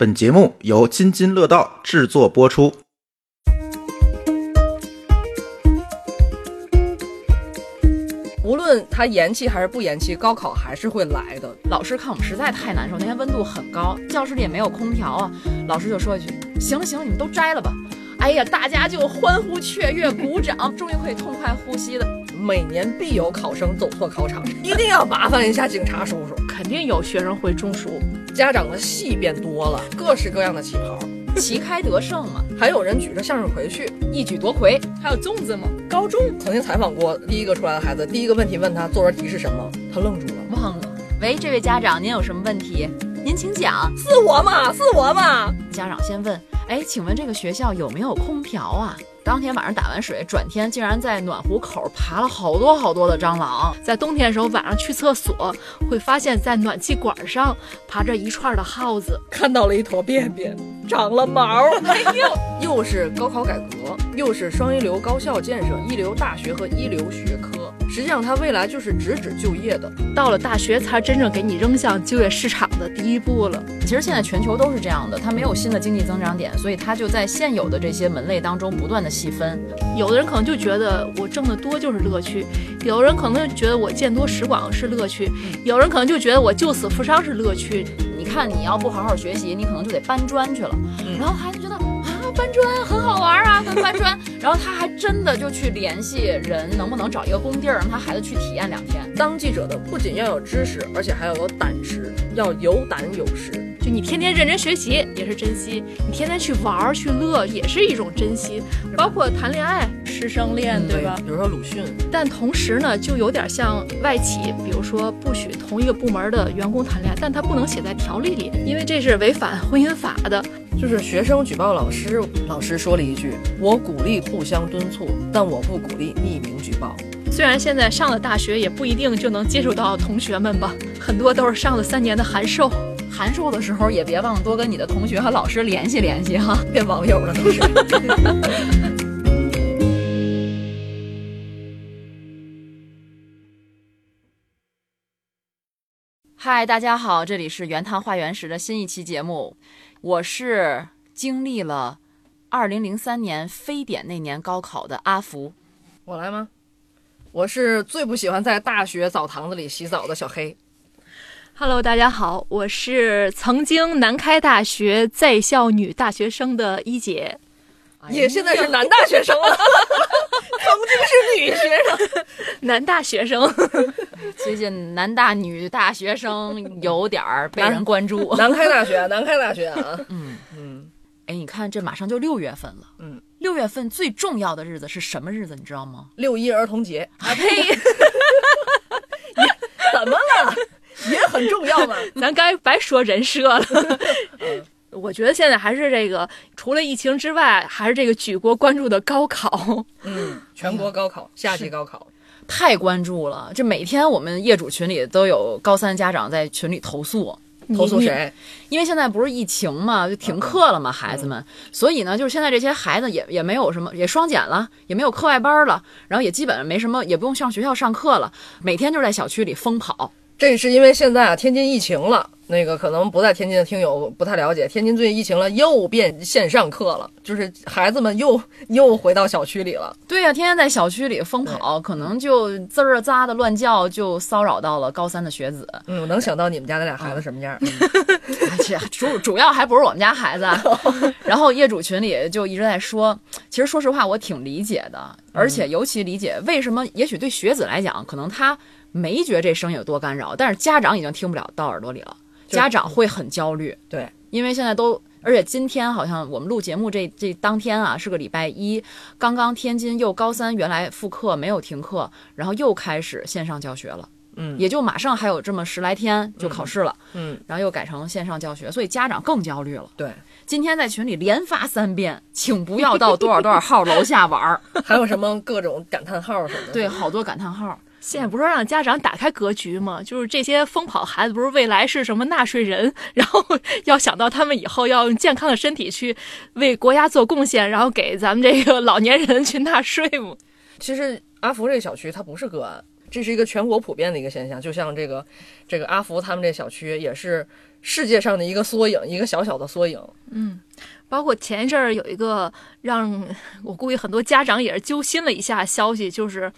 本节目由津津乐道制作播出。无论他延期还是不延期，高考还是会来的。老师看我们实在太难受，那天温度很高，教室里也没有空调啊。老师就说一句：“行了行了，你们都摘了吧。”哎呀，大家就欢呼雀跃，鼓掌，终于可以痛快呼吸了。每年必有考生走错考场，一定要麻烦一下警察叔叔。肯定有学生会中暑，家长的戏变多了，各式各样的旗袍，旗开得胜嘛，还有人举着向日葵去一举夺魁。还有粽子吗？高中曾经采访过第一个出来的孩子，第一个问题问他作文题是什么，他愣住了，忘了。喂，这位家长，您有什么问题？您请讲。是我嘛？是我嘛？家长先问，哎，请问这个学校有没有空调啊？当天晚上打完水，转天竟然在暖壶口爬了好多好多的蟑螂。在冬天的时候，晚上去厕所会发现，在暖气管上爬着一串的耗子。看到了一坨便便，长了毛。哎呦，又是高考改革，又是双一流高校建设，一流大学和一流学科。实际上，它未来就是直指就业的。到了大学，才真正给你扔向就业市场的第一步了。其实现在全球都是这样的，它没有新的经济增长点，所以它就在现有的这些门类当中不断的细分。有的人可能就觉得我挣得多就是乐趣，有的人可能就觉得我见多识广是乐趣，有人可能就觉得我救死扶伤是乐趣。你看，你要不好好学习，你可能就得搬砖去了。然后孩子觉得啊，搬砖很好玩啊，能搬砖。然后他还真的就去联系人，能不能找一个工地儿，让他孩子去体验两天。当记者的不仅要有知识，而且还要有胆识，要有胆有识。就你天天认真学习也是珍惜，你天天去玩儿去乐也是一种珍惜，包括谈恋爱、师生恋，对吧？比如说鲁迅，但同时呢，就有点像外企，比如说不许同一个部门的员工谈恋爱，但他不能写在条例里，因为这是违反婚姻法的。就是学生举报老师，老师说了一句：“我鼓励互相敦促，但我不鼓励匿名举报。”虽然现在上了大学也不一定就能接触到同学们吧，很多都是上了三年的函授。函授的时候也别忘了多跟你的同学和老师联系联系哈，变网友了都是。嗨，大家好，这里是原汤化原石的新一期节目，我是经历了二零零三年非典那年高考的阿福，我来吗？我是最不喜欢在大学澡堂子里洗澡的小黑。Hello，大家好，我是曾经南开大学在校女大学生的一姐，也现在是男大学生了，曾经是女学生，男大学生。最近男大女大学生有点儿被人关注。南开大学，南开大学啊，嗯嗯，哎，你看这马上就六月份了，嗯，六月份最重要的日子是什么日子？你知道吗？六一儿童节。啊呸！怎么了？也很重要嘛。咱该白说人设了。我觉得现在还是这个，除了疫情之外，还是这个举国关注的高考。嗯，全国高考，夏季高考，太关注了。这每天我们业主群里都有高三家长在群里投诉，投诉谁？因为现在不是疫情嘛，就停课了嘛，孩子们。所以呢，就是现在这些孩子也也没有什么，也双减了，也没有课外班了，然后也基本没什么，也不用上学校上课了，每天就在小区里疯跑。这是因为现在啊，天津疫情了。那个可能不在天津的听友不太了解，天津最近疫情了，又变线上课了，就是孩子们又又回到小区里了。对呀、天天在小区里疯跑，可能就滋儿喳的乱叫，就骚扰到了高三的学子。嗯，我能想到你们家那俩孩子什么样。而且主主要还不是我们家孩子，啊然后业主群里就一直在说，其实说实话我挺理解的，而且尤其理解为什么，也许对学子来讲，可能他没觉得这声音有多干扰，但是家长已经听不了到耳朵里了，家长会很焦虑。对，因为现在都，而且今天好像我们录节目这这当天啊是个礼拜一，刚刚天津又高三原来复课没有停课，然后又开始线上教学了。嗯也就马上还有这么十来天就考试了，嗯，然后又改成线上教学，所以家长更焦虑了。对，今天在群里连发三遍，请不要到多少多少号楼下玩儿。还有什么各种感叹号什么的。对，好多感叹号。现在不是让家长打开格局吗？就是这些疯跑孩子，不是未来是什么纳税人，然后 要想到他们以后要用健康的身体去为国家做贡献，然后给咱们这个老年人去纳税吗？其实阿福这个小区它不是个案，这是一个全国普遍的一个现象。就像这个这个阿福他们这小区也是世界上的一个缩影，一个小小的缩影。嗯包括前一阵儿有一个让我估计很多家长也是揪心了一下消息，就是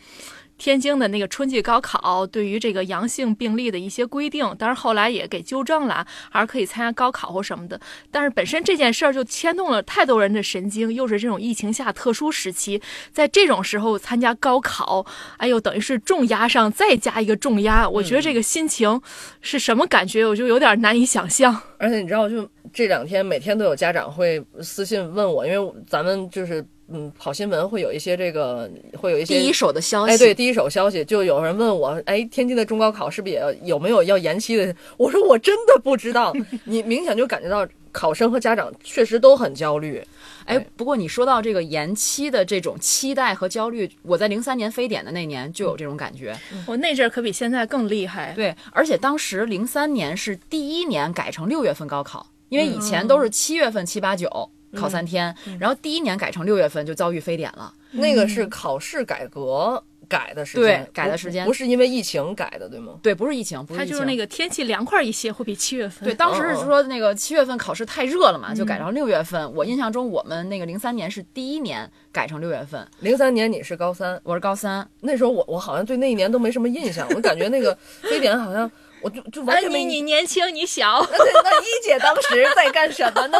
天津的那个春季高考对于这个阳性病例的一些规定，当然后来也给纠正了，还是可以参加高考或什么的。但是本身这件事儿就牵动了太多人的神经，又是这种疫情下特殊时期，在这种时候参加高考，哎呦，等于是重压上再加一个重压，我觉得这个心情是什么感觉，我就有点难以想象。而且你知道，就这两天每天都有家长会私信问我，因为咱们就是嗯跑新闻会有一些这个会有一些第一手的消息，哎，对，第一手消息，就有人问我，哎，天津的中高考是不是也有没有要延期的？我说我真的不知道。你明显就感觉到考生和家长确实都很焦虑。哎，不过你说到这个延期的这种期待和焦虑，我在零三年非典的那年就有这种感觉。我那阵儿可比现在更厉害。对，而且当时零三年是第一年改成六月份高考，因为以前都是七月份七八九考三天，然后第一年改成六月份就遭遇非典了。那个是考试改革改的时间，对改的时间不是因为疫情改的，对吗？对，不是疫情，不是疫情，它就是那个天气凉快一些，会比七月份。对，当时是说那个七月份考试太热了嘛，嗯就改成六月份。我印象中，我们那个零三年是第一年改成六月份，零三年你是高三，我是高三。那时候我我好像对那一年都没什么印象，我感觉那个 非典好像我就就完哎，全没你你年轻，你小，那一姐当时在干什么呢？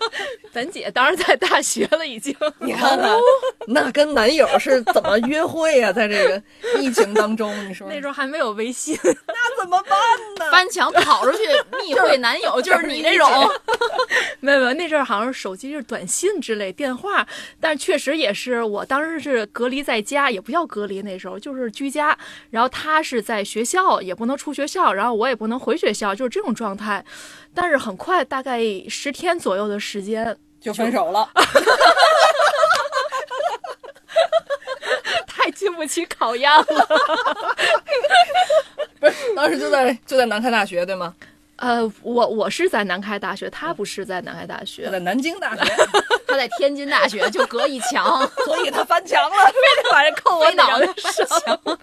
咱姐当时在大学了，已经。你看看，那跟男友是怎么约会呀、在这个疫情当中，你说那时候还没有微信，那怎么办呢？翻墙跑出去 密会男友，就是你那种。没有没有，那阵儿好像手机是短信之类电话，但是确实也是，我当时是隔离在家，也不叫隔离，那时候就是居家，然后他是在学校，也不能出学校，然后我也不能回学校，就是这种状态。但是很快，大概十天左右的时间，就分手了。太经不起考验了。不是，当时就在就在南开大学对吗？呃，我我是在南开大学，他不是在南开大就学。在南京大学，他在天津大学就隔一墙，所以他翻墙了。非得把人扣我脑袋 上。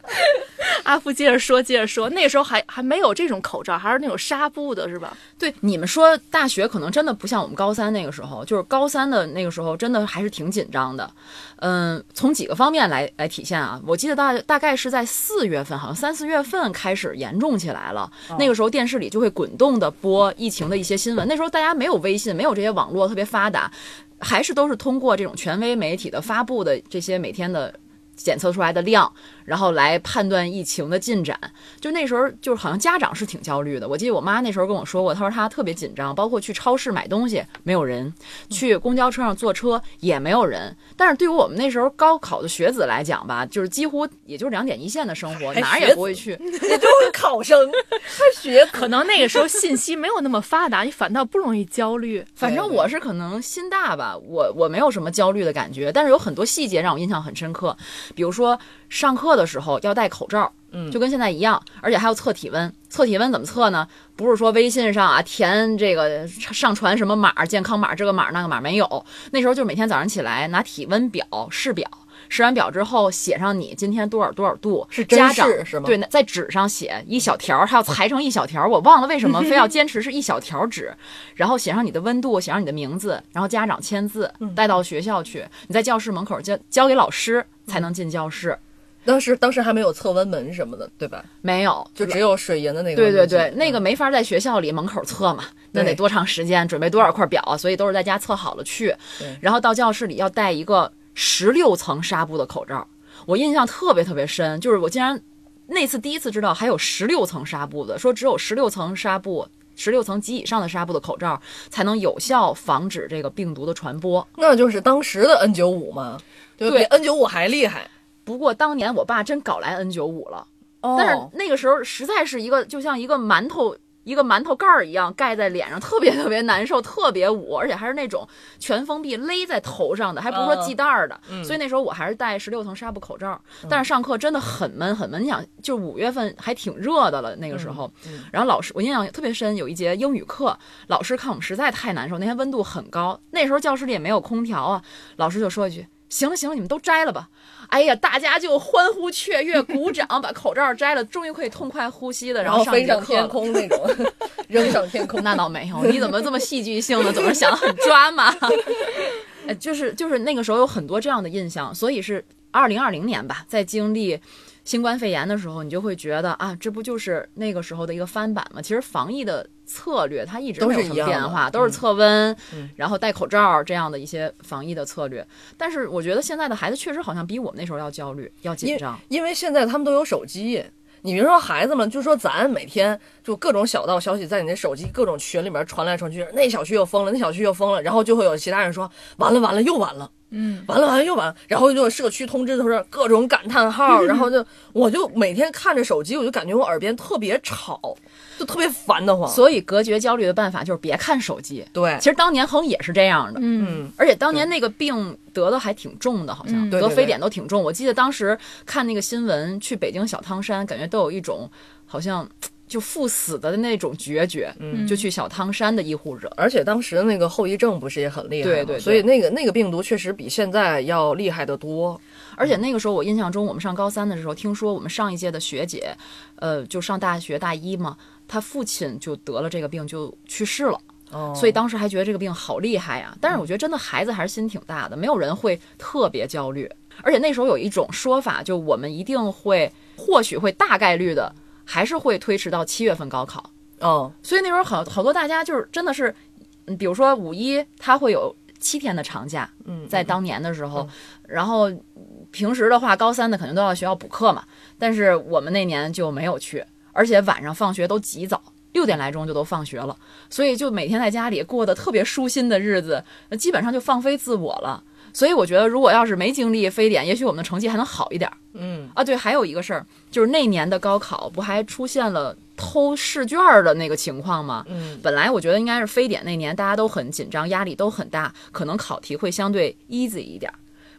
阿福接着说，接着说，那时候还还没有这种口罩，还是那种纱布的，是吧？对，你们说大学可能真的不像我们高三那个时候，就是高三的那个时候，真的还是挺紧张的。嗯，从几个方面来来体现啊，我记得大大概是在四月份，好像三四月份开始严重起来了。那个时候电视里就会滚动的播疫情的一些新闻。那时候大家没有微信，没有这些网络特别发达，还是都是通过这种权威媒体的发布的这些每天的。检测出来的量，然后来判断疫情的进展。就那时候，就是好像家长是挺焦虑的。我记得我妈那时候跟我说过，她说她特别紧张，包括去超市买东西没有人，去公交车上坐车也没有人。但是对于我们那时候高考的学子来讲吧，就是几乎也就是两点一线的生活，哪儿也不会去。也就是考生，他学可能那个时候信息没有那么发达，你反倒不容易焦虑。反正我是可能心大吧，我我没有什么焦虑的感觉，但是有很多细节让我印象很深刻，比如说上课的时候要戴口罩，嗯就跟现在一样，而且还要测体温。测体温怎么测呢？不是说微信上啊填这个上传什么码健康码这个码那个码没有，那时候就每天早上起来拿体温表试表。试完表之后，写上你今天多少多少度，是真家长是吗对，在纸上写一小条儿，还要裁成一小条儿。我忘了为什么非要坚持是一小条纸，然后写上你的温度，写上你的名字，然后家长签字，嗯带到学校去。你在教室门口交交给老师才能进教室。当时当时还没有测温门什么的，对吧？没有，就只有水银的那个对对。对，那个没法在学校里门口测嘛，那得多长时间，准备多少块表啊，所以都是在家测好了去。然后到教室里要带一个十六层纱布的口罩，我印象特别特别深，就是我竟然那次第一次知道还有十六层纱布的，说只有十六层纱布。十六层及以上的纱布的口罩才能有效防止这个病毒的传播。那就是当时的 N 九五嘛，对 N 九五还厉害。不过当年我爸真搞来 N 九五了，哦但是那个时候实在是一个就像一个馒头一个馒头盖儿一样盖在脸上，特别特别难受，特别捂，而且还是那种全封闭勒在头上的，还不是说系带儿的。所以那时候我还是戴十六层纱布口罩，但是上课真的很闷很闷。你想，就五月份还挺热的了那个时候，然后老师我印象特别深，有一节英语课，老师看我们实在太难受，那天温度很高，那时候教室里也没有空调啊，老师就说一句。行了行了，你们都摘了吧。哎呀，大家就欢呼雀跃，鼓掌，把口罩摘了，终于可以痛快呼吸的，然后飞上天空那种，扔上天空。那倒没有，你怎么这么戏剧性呢？总是想的很抓马。哎，就是就是那个时候有很多这样的印象，所以是二零二零年吧，在经历新冠肺炎的时候，你就会觉得啊，这不就是那个时候的一个翻版吗？其实防疫的策略它一直没有什么变化，都是测温，然后戴口罩这样的一些防疫的策略。但是我觉得现在的孩子确实好像比我们那时候要焦虑、要紧张，因为现在他们都有手机。你别说孩子们，就说咱每天就各种小道消息在你那手机各种群里面传来传去，那小区又封了，那小区又封了，然后就会有其他人说完了完了又完了。嗯，完了完了又完了，然后就社区通知都是各种感叹号，然后就我就每天看着手机，我就感觉我耳边特别吵，就特别烦得慌。所以隔绝焦虑的办法就是别看手机。对，其实当年好像也是这样的。嗯，而且当年那个病得的还挺重的，好像得非典都挺重。我记得当时看那个新闻，去北京小汤山，感觉都有一种好像。就赴死的那种决绝，嗯，就去小汤山的医护者，而且当时的那个后遗症不是也很厉害对对，所以那个那个病毒确实比现在要厉害得多。而且那个时候我印象中，我们上高三的时候，听说我们上一届的学姐，呃，就上大学大一嘛，她父亲就得了这个病就去世了，哦，所以当时还觉得这个病好厉害呀。但是我觉得真的孩子还是心挺大的，没有人会特别焦虑。而且那时候有一种说法，就我们一定会，或许会大概率的。还是会推迟到七月份高考哦，所以那时候好好多大家就是真的是，比如说五一他会有七天的长假，嗯，在当年的时候，然后平时的话高三的肯定都要学校补课嘛，但是我们那年就没有去，而且晚上放学都极早，六点来钟就都放学了，所以就每天在家里过得特别舒心的日子，基本上就放飞自我了。所以我觉得，如果要是没经历非典，也许我们的成绩还能好一点。嗯啊，对，还有一个事儿，就是那年的高考不还出现了偷试卷的那个情况吗？嗯，本来我觉得应该是非典那年，大家都很紧张，压力都很大，可能考题会相对 easy 一点。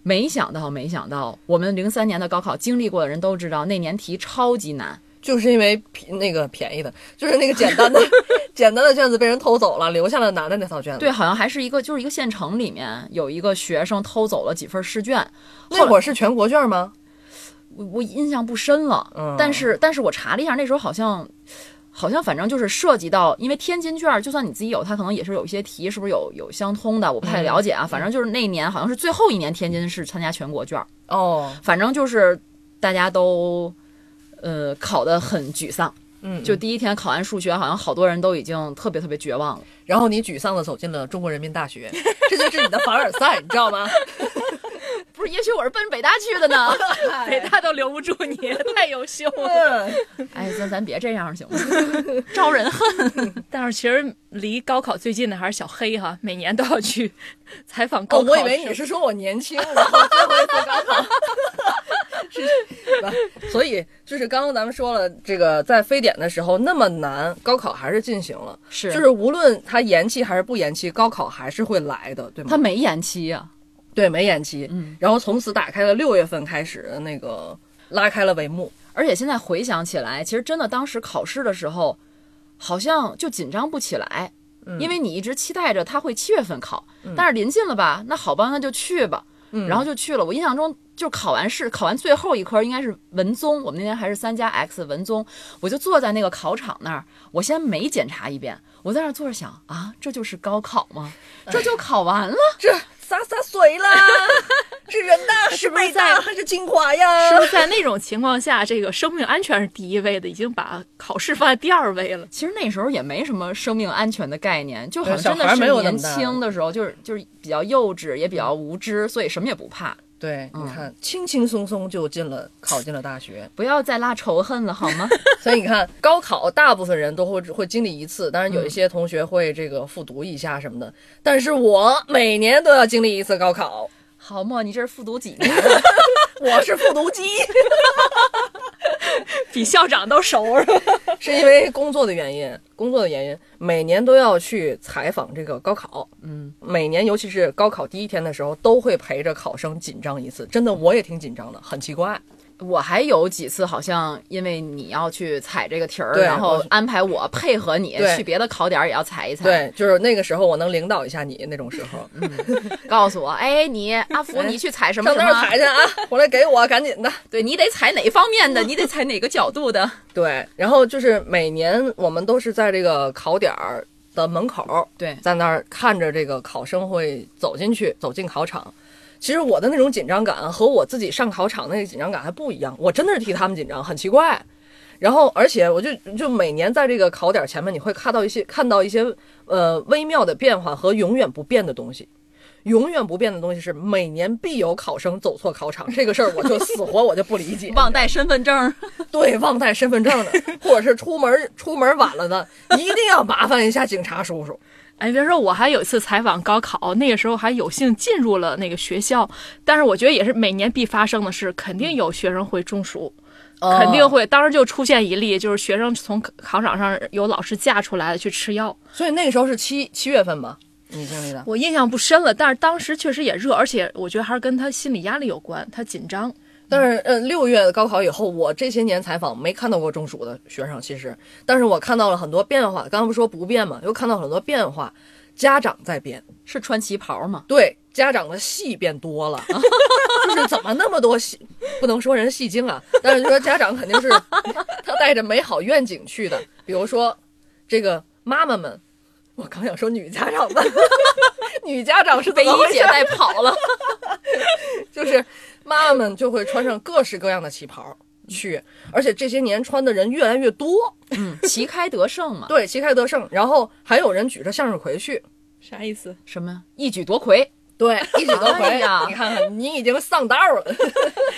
没想到，没想到，我们零三年的高考经历过的人都知道，那年题超级难。就是因为便那个便宜的，就是那个简单的 简单的卷子被人偷走了，留下了难的那套卷子。对，好像还是一个就是一个县城里面有一个学生偷走了几份试卷。那会儿是全国卷吗？我我印象不深了。嗯。但是但是我查了一下，那时候好像好像反正就是涉及到，因为天津卷，就算你自己有，它可能也是有一些题是不是有有相通的，我不太了解啊。反正就是那年好像是最后一年，天津是参加全国卷。哦。反正就是大家都。呃，考得很沮丧，嗯，就第一天考完数学，好像好多人都已经特别特别绝望了。然后你沮丧的走进了中国人民大学，这就是你的凡尔赛，你知道吗？不是，也许我是奔北大去的呢，北大都留不住你，太优秀了。哎，咱咱别这样行吗？招人恨。但是其实离高考最近的还是小黑哈，每年都要去采访高考。我以为你是说我年轻，然后最后一次高考。是，所以就是刚刚咱们说了，这个在非典的时候那么难，高考还是进行了。是，就是无论它延期还是不延期，高考还是会来的，对吗？它没延期呀，对，没延期。嗯，然后从此打开了六月份开始的那个拉开了帷幕。而且现在回想起来，其实真的当时考试的时候，好像就紧张不起来，因为你一直期待着他会七月份考，但是临近了吧，那好吧，那就去吧。然后就去了。我印象中，就考完试，考完最后一科应该是文综。我们那天还是三加 X 文综，我就坐在那个考场那儿，我先没检查一遍，我在那坐着想啊，这就是高考吗？这就考完了？这洒洒水啦？是人大是北大还是清华呀？是不是在那种情况下，这个生命安全是第一位的，已经把考试放在第二位了？其实那时候也没什么生命安全的概念，就好像真的是年轻的时候，就是就是比较幼稚，也比较无知，所以什么也不怕。对，你看，轻轻松松就进了，考进了大学。不要再拉仇恨了，好吗？所以你看，高考大部分人都会会经历一次，当然有一些同学会这个复读一下什么的。但是我每年都要经历一次高考。好嘛，你这是复读几年？我是复读机，比校长都熟是吧？是因为工作的原因，工作的原因，每年都要去采访这个高考。嗯，每年尤其是高考第一天的时候，都会陪着考生紧张一次。真的，我也挺紧张的，很奇怪。我还有几次好像因为你要去踩这个题儿，然后安排我配合你去别的考点儿也要踩一踩。，对，就是那个时候我能领导一下你那种时候，告诉我，哎，你阿福你去踩什么上那儿？踩去啊，回来给我赶紧的。对你得踩哪方面的，你得踩哪个角度的。对，然后就是每年我们都是在这个考点儿的门口，对，在那儿看着这个考生会走进去，走进考场。其实我的那种紧张感和我自己上考场那个紧张感还不一样，我真的是替他们紧张，很奇怪。然后，而且我就就每年在这个考点前面，你会看到一些看到一些呃微妙的变化和永远不变的东西。永远不变的东西是每年必有考生走错考场，这个事儿我就 死活我就不理解。忘带身份证，对，忘带身份证的，或者是出门出门晚了的，一定要麻烦一下警察叔叔。哎，别说，我还有一次采访高考，那个时候还有幸进入了那个学校，但是我觉得也是每年必发生的事，肯定有学生会中暑，肯定会。当时就出现一例，就是学生从考场上有老师架出来的去吃药，所以那个时候是七七月份吧，你经历的。我印象不深了，但是当时确实也热，而且我觉得还是跟他心理压力有关，他紧张。但是，嗯，六月高考以后，我这些年采访没看到过中暑的学生，其实，但是我看到了很多变化。刚刚不说不变嘛，又看到很多变化，家长在变，是穿旗袍吗？对，家长的戏变多了，就是怎么那么多戏，不能说人戏精啊，但是就说家长肯定是 他带着美好愿景去的，比如说这个妈妈们，我刚想说女家长们，女家长是被一姐带跑了。就是妈妈们就会穿上各式各样的旗袍去，而且这些年穿的人越来越多，嗯，旗开得胜嘛。对，旗开得胜，然后还有人举着向日葵去，啥意思？什么一举夺魁？对，一举夺魁。哎呀你看看，你已经上道了，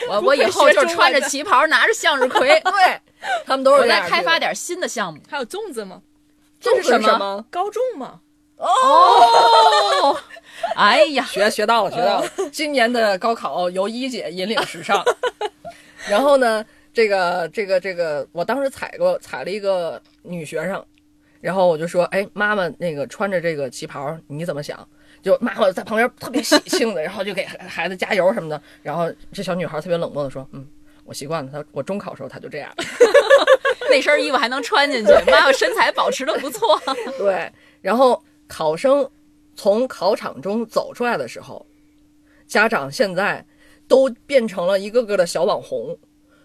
我我以后就穿着旗袍，拿着向日葵，对他们都是我这样去的。再开发点新的项目。还有粽子吗？这是什什么么？高中吗？哦，哎呀，学学到了，学到了。今年的高考由一姐引领时尚。然后呢，这个这个这个，我当时踩过踩了一个女学生，然后我就说，哎，妈妈那个穿着这个旗袍，你怎么想？就妈妈在旁边特别喜庆的，然后就给孩孩子加油什么的。然后这小女孩特别冷漠的说，嗯，我习惯了，她我中考时候她就这样。那身衣服还能穿进去，妈妈身材保持的不错。对，然后考生从考场中走出来的时候，家长现在都变成了一个个的小网红，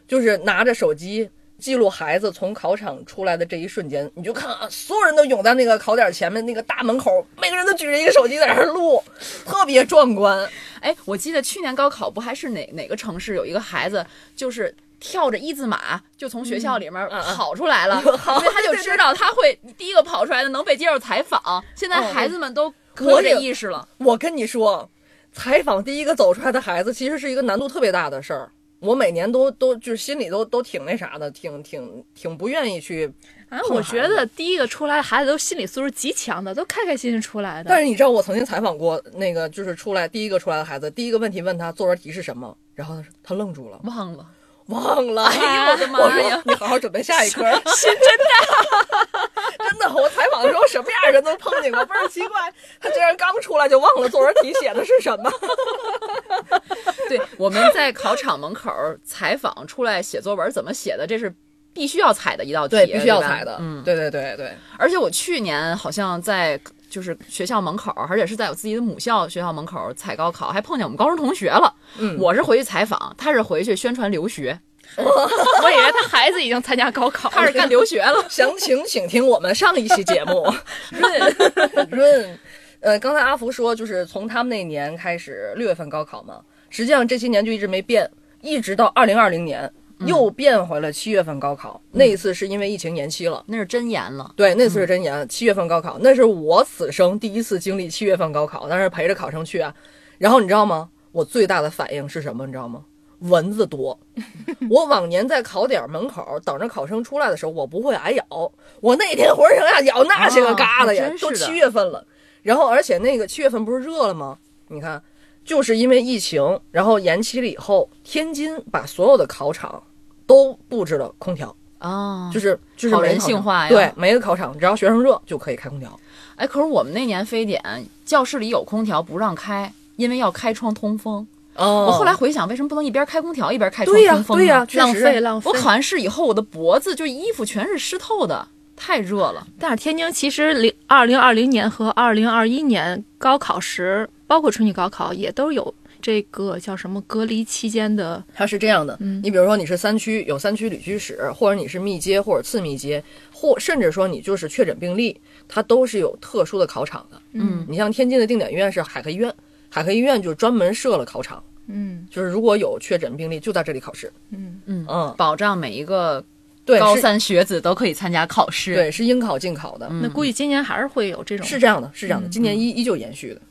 就是拿着手机记录孩子从考场出来的这一瞬间，你就看啊，所有人都涌在那个考点前面那个大门口，每个人都举着一个手机在那儿录，特别壮观。哎，我记得去年高考不还是哪哪个城市有一个孩子就是。跳着一字马就从学校里面跑出来了，因为他就知道他会第一个跑出来的能被接受采访。现在哦孩子们都可有这意识了。我跟你说，采访第一个走出来的孩子，其实是一个难度特别大的事儿。我每年都都就是心里都都挺那啥的，挺挺挺不愿意去啊，我觉得第一个出来的孩子都心理素质极强的，都开开心心出来的。但是你知道，我曾经采访过那个就是出来第一个出来的孩子，第一个问题问他作文题是什么，然后他说他愣住了，忘了，忘了。哎呦我的妈呀你好好准备下一科。心真大，真的，我采访的时候什么样的人都碰见过，倍儿奇怪。他居然刚出来就忘了作文题写的是什么。对，我们在考场门口采访出来写作文怎么写的，这是必须要踩的一道题，对，必须要踩的。嗯，对对对对。而且我去年好像在就是学校门口，而且是在我自己的母校学校门口采高考，还碰见我们高中同学了。嗯我是回去采访，他是回去宣传留学，我以为他孩子已经参加高考，他是干留学了。详情请听我们上一期节目。润润，呃，刚才阿福说，就是从他们那年开始，六月份高考嘛，实际上这些年就一直没变，一直到二零二零年又变回了七月份高考。那一次是因为疫情延期了，那是真延了，对，那次是真延，七月份高考，那是我此生第一次经历七月份高考，但是陪着考生去啊。然后你知道吗？我最大的反应是什么？你知道吗？蚊子多。我往年在考点门口等着考生出来的时候，我不会挨咬。我那天浑身上下咬那些个疙瘩呀，都七月份了。然后而且那个七月份不是热了吗？你看，就是因为疫情，然后延期了以后，天津把所有的考场都布置了空调。啊，就是就是好人性化呀对，每个考场只要学生热就可以开空调。哎，可是我们那年非典，教室里有空调不让开，因为要开窗通风。哦我后来回想，为什么不能一边开空调一边开窗对呀通风呢？对呀确浪费浪费我考完试以后，我的脖子就衣服全是湿透的，太热了。但是天津其实零二零二零年和二零二一年高考时，包括春季高考，也都有这个叫什么隔离期间的。它是这样的，你比如说你是三区有三区旅居史，或者你是密接或者次密接，或甚至说你就是确诊病例，它都是有特殊的考场的。嗯，你像天津的定点医院是海河医院，海河医院就是专门设了考场，嗯就是如果有确诊病例就在这里考试。嗯，嗯嗯，保障每一个对，高三学子都可以参加考试。，对是应考尽考的，那估计今年还是会有这种。是这样的，是这样的，今年依依旧延续的。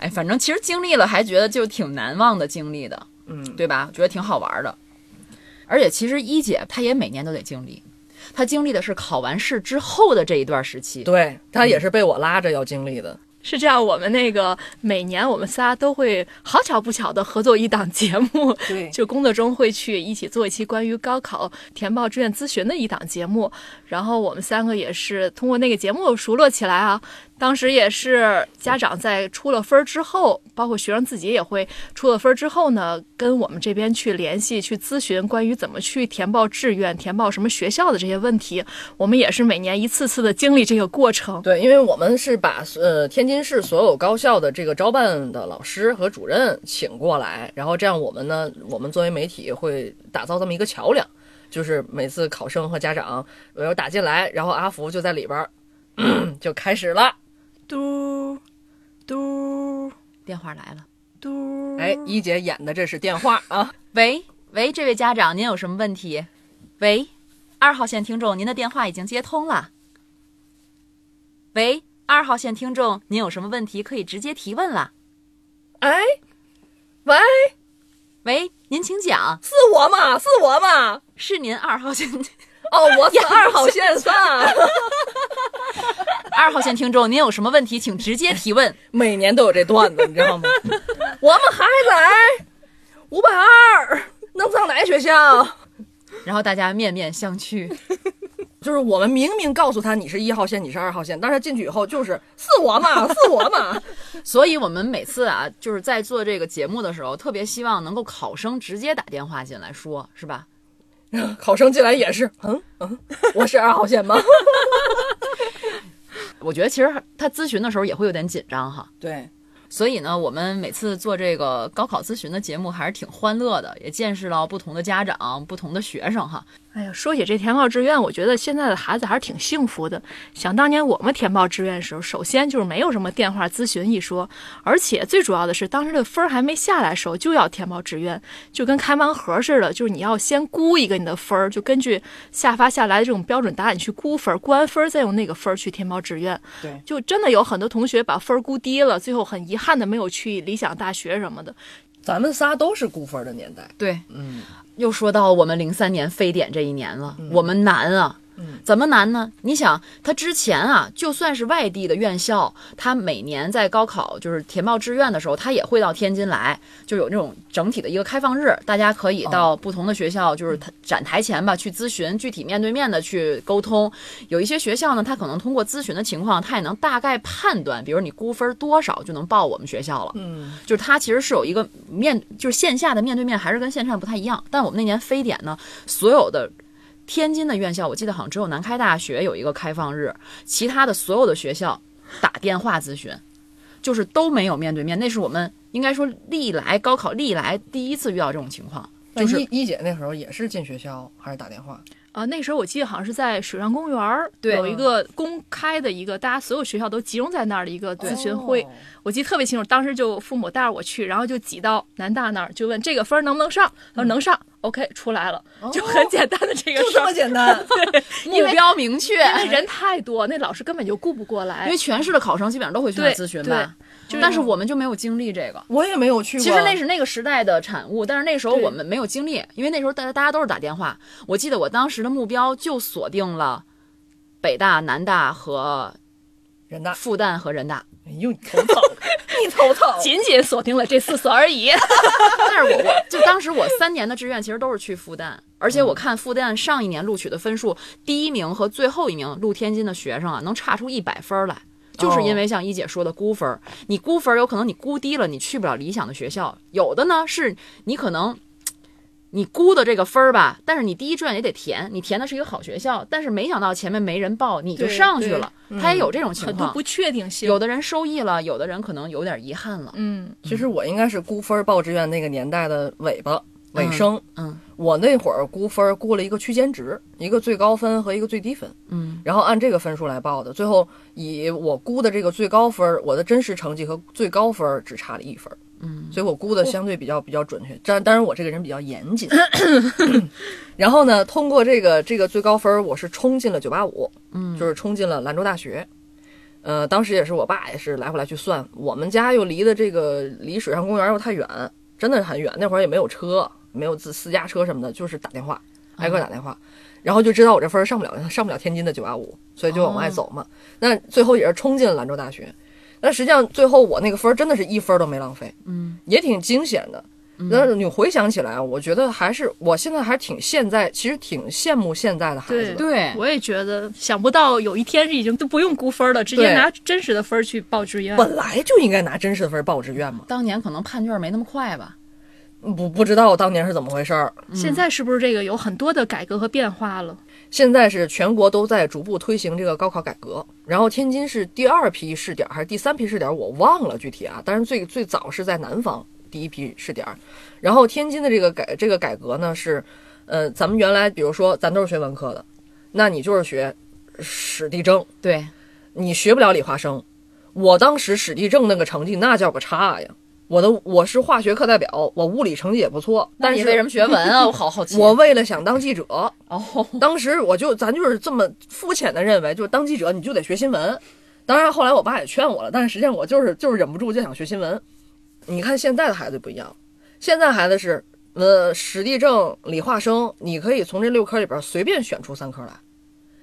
哎，反正其实经历了，还觉得就挺难忘的经历的，嗯，对吧？觉得挺好玩的。而且其实一姐她也每年都得经历，她经历的是考完试之后的这一段时期。对她也是被我拉着要经历的。是这样，我们那个每年我们仨都会好巧不巧的合作一档节目，对就工作中会去一起做一期关于高考填报志愿咨询的一档节目，然后我们三个也是通过那个节目熟络起来啊。当时也是家长在出了分儿之后，包括学生自己也会出了分儿之后呢，跟我们这边去联系，去咨询关于怎么去填报志愿、填报什么学校的这些问题。我们也是每年一次次的经历这个过程。对，因为我们是把呃天津市所有高校的这个招办的老师和主任请过来，然后这样我们呢，我们作为媒体会打造这么一个桥梁，就是每次考生和家长我要打进来，然后阿福就在里边儿、就开始了。嘟嘟。电话来了，嘟，哎，一姐演的这是电话啊，喂喂，这位家长，您有什么问题？喂，二号线听众，您的电话已经接通了。喂，二号线听众，您有什么问题可以直接提问了。哎，喂，喂，您请讲，是我吗，是我吗，是您二号线哦，我是二号线上，二号线听众，您有什么问题请直接提问。每年都有这段子，你知道吗？我们孩子哎，五百二能上哪学校？然后大家面面相觑。就是我们明明告诉他你是一号线，你是二号线，但是他进去以后就是是我嘛，是我嘛。所以我们每次啊，就是在做这个节目的时候，特别希望能够考生直接打电话进来说，是吧？考生进来也是，嗯嗯，我是二号线吗？我觉得其实他咨询的时候也会有点紧张哈。对，所以呢，我们每次做这个高考咨询的节目还是挺欢乐的，也见识到不同的家长、不同的学生哈。哎呀，说起这填报志愿，我觉得现在的孩子还是挺幸福的。想当年我们填报志愿的时候，首先就是没有什么电话咨询一说，而且最主要的是，当时的分儿还没下来的时候就要填报志愿，就跟开盲盒似的，就是你要先估一个你的分儿，就根据下发下来的这种标准答案去估分儿，估完分儿再用那个分儿去填报志愿。对，就真的有很多同学把分儿估低了，最后很遗憾的没有去理想大学什么的。咱们仨都是估分的年代。对，嗯，又说到我们零三年非典这一年了，我们难啊。怎么难呢？你想，他之前啊，就算是外地的院校，他每年在高考就是填报志愿的时候，他也会到天津来，就有那种整体的一个开放日，大家可以到不同的学校，就是他展台前吧，去咨询，具体面对面的去沟通。有一些学校呢，他可能通过咨询的情况，他也能大概判断，比如你估分多少就能报我们学校了。嗯，就是他其实是有一个面，就是线下的面对面还是跟线上不太一样。但我们那年非典呢，所有的天津的院校，我记得好像只有南开大学有一个开放日，其他的所有的学校打电话咨询，就是都没有面对面。那是我们应该说历来高考历来第一次遇到这种情况。就是一姐那时候也是进学校还是打电话？啊，那时候我记得好像是在水上公园儿对有一个公开的一个，大家所有学校都集中在那儿的一个咨询会，我记得特别清楚。当时就父母带着我去，然后就挤到南大那儿，就问这个分儿能不能上，他说能上，OK 出来了，就很简单的这个事儿就这么。简单。目标明确，因为人太多，那老师根本就顾不过来。因为全市的考生基本上都会去那儿咨询吧，就是但是我们就没有经历这个。我也没有去过。其实那是那个时代的产物，但是那时候我们没有经历，因为那时候大家大家都是打电话。我记得我当时的目标就锁定了北大、南大和人大。复旦和人大。哎呦，你头疼，你头疼。仅仅锁定了这四所而已。但是我我就当时我三年的志愿其实都是去复旦，而且我看复旦上一年录取的分数，第一名和最后一名录天津的学生啊，能差出一百分儿来。就是因为像一姐说的估分儿，你估分儿有可能你估低了，你去不了理想的学校；有的呢是你可能。你估的这个分儿吧，但是你第一志愿也得填，你填的是一个好学校，但是没想到前面没人报，你就上去了，他也有这种情况。很多不确定性。有的人收益了，有的人可能有点遗憾了。嗯，其实我应该是估分儿报志愿那个年代的尾巴尾声。嗯我那会儿估分估了一个区间值，一个最高分和一个最低分，嗯然后按这个分数来报的。最后以我估的这个最高分，我的真实成绩和最高分只差了一分，嗯所以我估的相对比较比较准确。但当然我这个人比较严谨。然后呢，通过这个这个最高分，我是冲进了九八五嗯，就是冲进了兰州大学。呃，当时也是我爸也是来回来去算，我们家又离的这个离水上公园又太远，真的是很远。那会儿也没有车，没有自私家车什么的，就是打电话，挨个打电话，然后就知道我这分上不了上不了天津的九八五所以就往外走嘛。那最后也是冲进了兰州大学。那实际上最后我那个分儿真的是一分都没浪费，嗯，也挺惊险的。但是你回想起来，我觉得还是我现在还挺现在，其实挺羡慕现在的孩子的。对，我也觉得，想不到有一天是已经都不用估分了，直接拿真实的分去报志愿。本来就应该拿真实的分报志愿嘛。当年可能判卷没那么快吧。不不知道当年是怎么回事儿。现在是不是这个有很多的改革和变化了？现在是全国都在逐步推行这个高考改革，然后天津是第二批试点还是第三批试点，我忘了具体啊。但是最最早是在南方第一批试点，然后天津的这个改这个改革呢是，呃，咱们原来比如说咱都是学文科的，那你就是学史地政，对，你学不了理化生。我当时史地政那个成绩那叫个差呀！我的我是化学课代表，我物理成绩也不错，但是那你为什么学文啊？我好好奇。我为了想当记者，哦，当时我就咱就是这么肤浅的认为，就是当记者你就得学新闻。当然后来我爸也劝我了，但是实际上我就是就是忍不住就想学新闻。你看现在的孩子不一样，现在孩子是呃史地政、理化生，你可以从这六科里边随便选出三科来。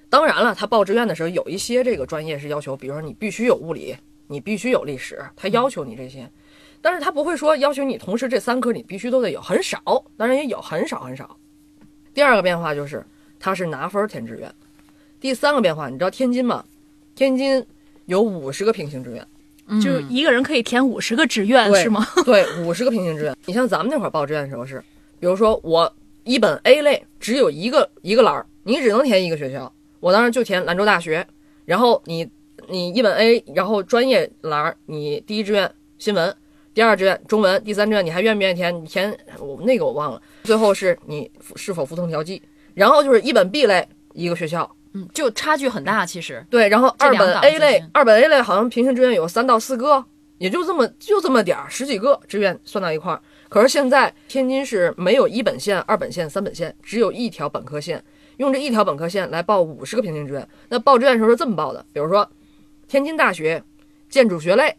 当然了，他报志愿的时候有一些这个专业是要求，比如说你必须有物理，你必须有历史，他要求你这些。但是他不会说要求你同时这三科你必须都得有，很少，当然也有很少很少。第二个变化就是他是拿分儿填志愿。第三个变化，你知道天津吗？天津有五十个平行志愿，就是一个人可以填五十个志愿，对是吗？对，五十个平行志愿。你像咱们那会儿报志愿的时候是，比如说我一本 A 类只有一个一个栏儿，你只能填一个学校，我当时就填兰州大学。然后你你一本 A，然后专业栏儿，你第一志愿新闻，第二志愿中文，第三志愿你还愿不愿意填？你填我那个我忘了。最后是你是否服从调剂，然后就是一本 B 类一个学校，嗯，就差距很大，其实。对，然后二本 A，类二本 A 类好像平行志愿有三到四个，也就这么就这么点儿，十几个志愿算到一块儿。可是现在天津市没有一本线、二本线、三本线，只有一条本科线，用这一条本科线来报五十个平行志愿。那报志愿的时候是这么报的，比如说天津大学建筑学类、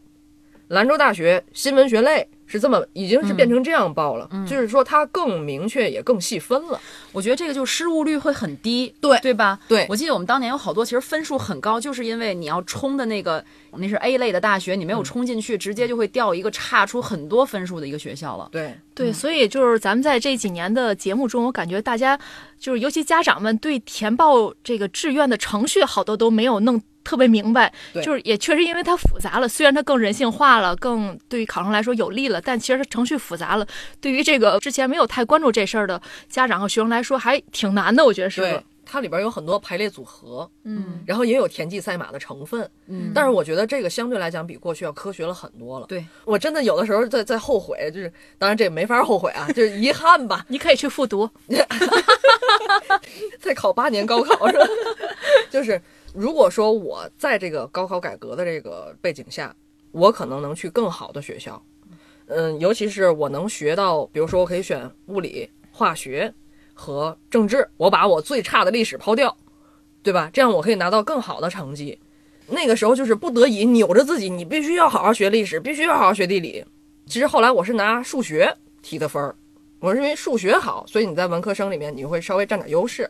兰州大学新闻学类。是这么，已经是变成这样报了，就是说它更明确，也更细分了。我觉得这个就失误率会很低，对对吧？对我记得我们当年有好多其实分数很高，就是因为你要冲的那个那是 A 类的大学，你没有冲进去，直接就会掉一个差出很多分数的一个学校了。对，对，所以就是咱们在这几年的节目中，我感觉大家就是尤其家长们对填报这个志愿的程序好多都没有弄特别明白，就是也确实因为它复杂了，虽然它更人性化了，更对于考生来说有利了，但其实它程序复杂了，对于这个之前没有太关注这事儿的家长和学生来说还挺难的，我觉得是它里边有很多排列组合，嗯，然后也有田忌赛马的成分，嗯但是我觉得这个相对来讲比过去要科学了很多了。对我真的有的时候在在后悔，就是当然这也没法后悔啊，就是遗憾吧。你可以去复读，再考八年高考是吧？就是如果说我在这个高考改革的这个背景下，我可能能去更好的学校，嗯，尤其是我能学到，比如说我可以选物理、化学和政治，我把我最差的历史抛掉，对吧？这样我可以拿到更好的成绩。那个时候就是不得已扭着自己，你必须要好好学历史，必须要好好学地理。其实后来我是拿数学提的分儿，我是因为数学好，所以你在文科生里面你会稍微占点优势。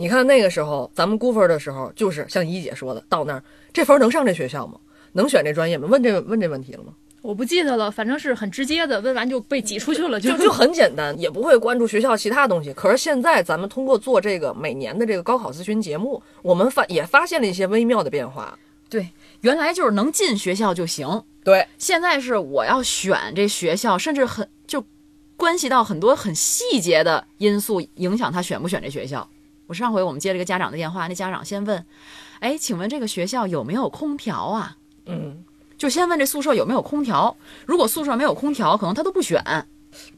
对，你看那个时候咱们估分的时候，就是像一姐说的，到那儿这分儿能上这学校吗？能选这专业吗？问这问这问题了吗？我不记得了，反正是很直接的，问完就被挤出去了，就就就很简单，也不会关注学校其他东西。可是现在咱们通过做这个每年的这个高考咨询节目，我们发也发现了一些微妙的变化。对原来就是能进学校就行，对，现在是我要选这学校，甚至很就关系到很多很细节的因素影响他选不选这学校。我上回我们接了一个家长的电话，那家长先问，哎，请问这个学校有没有空调啊？嗯，就先问这宿舍有没有空调，如果宿舍没有空调，可能他都不选。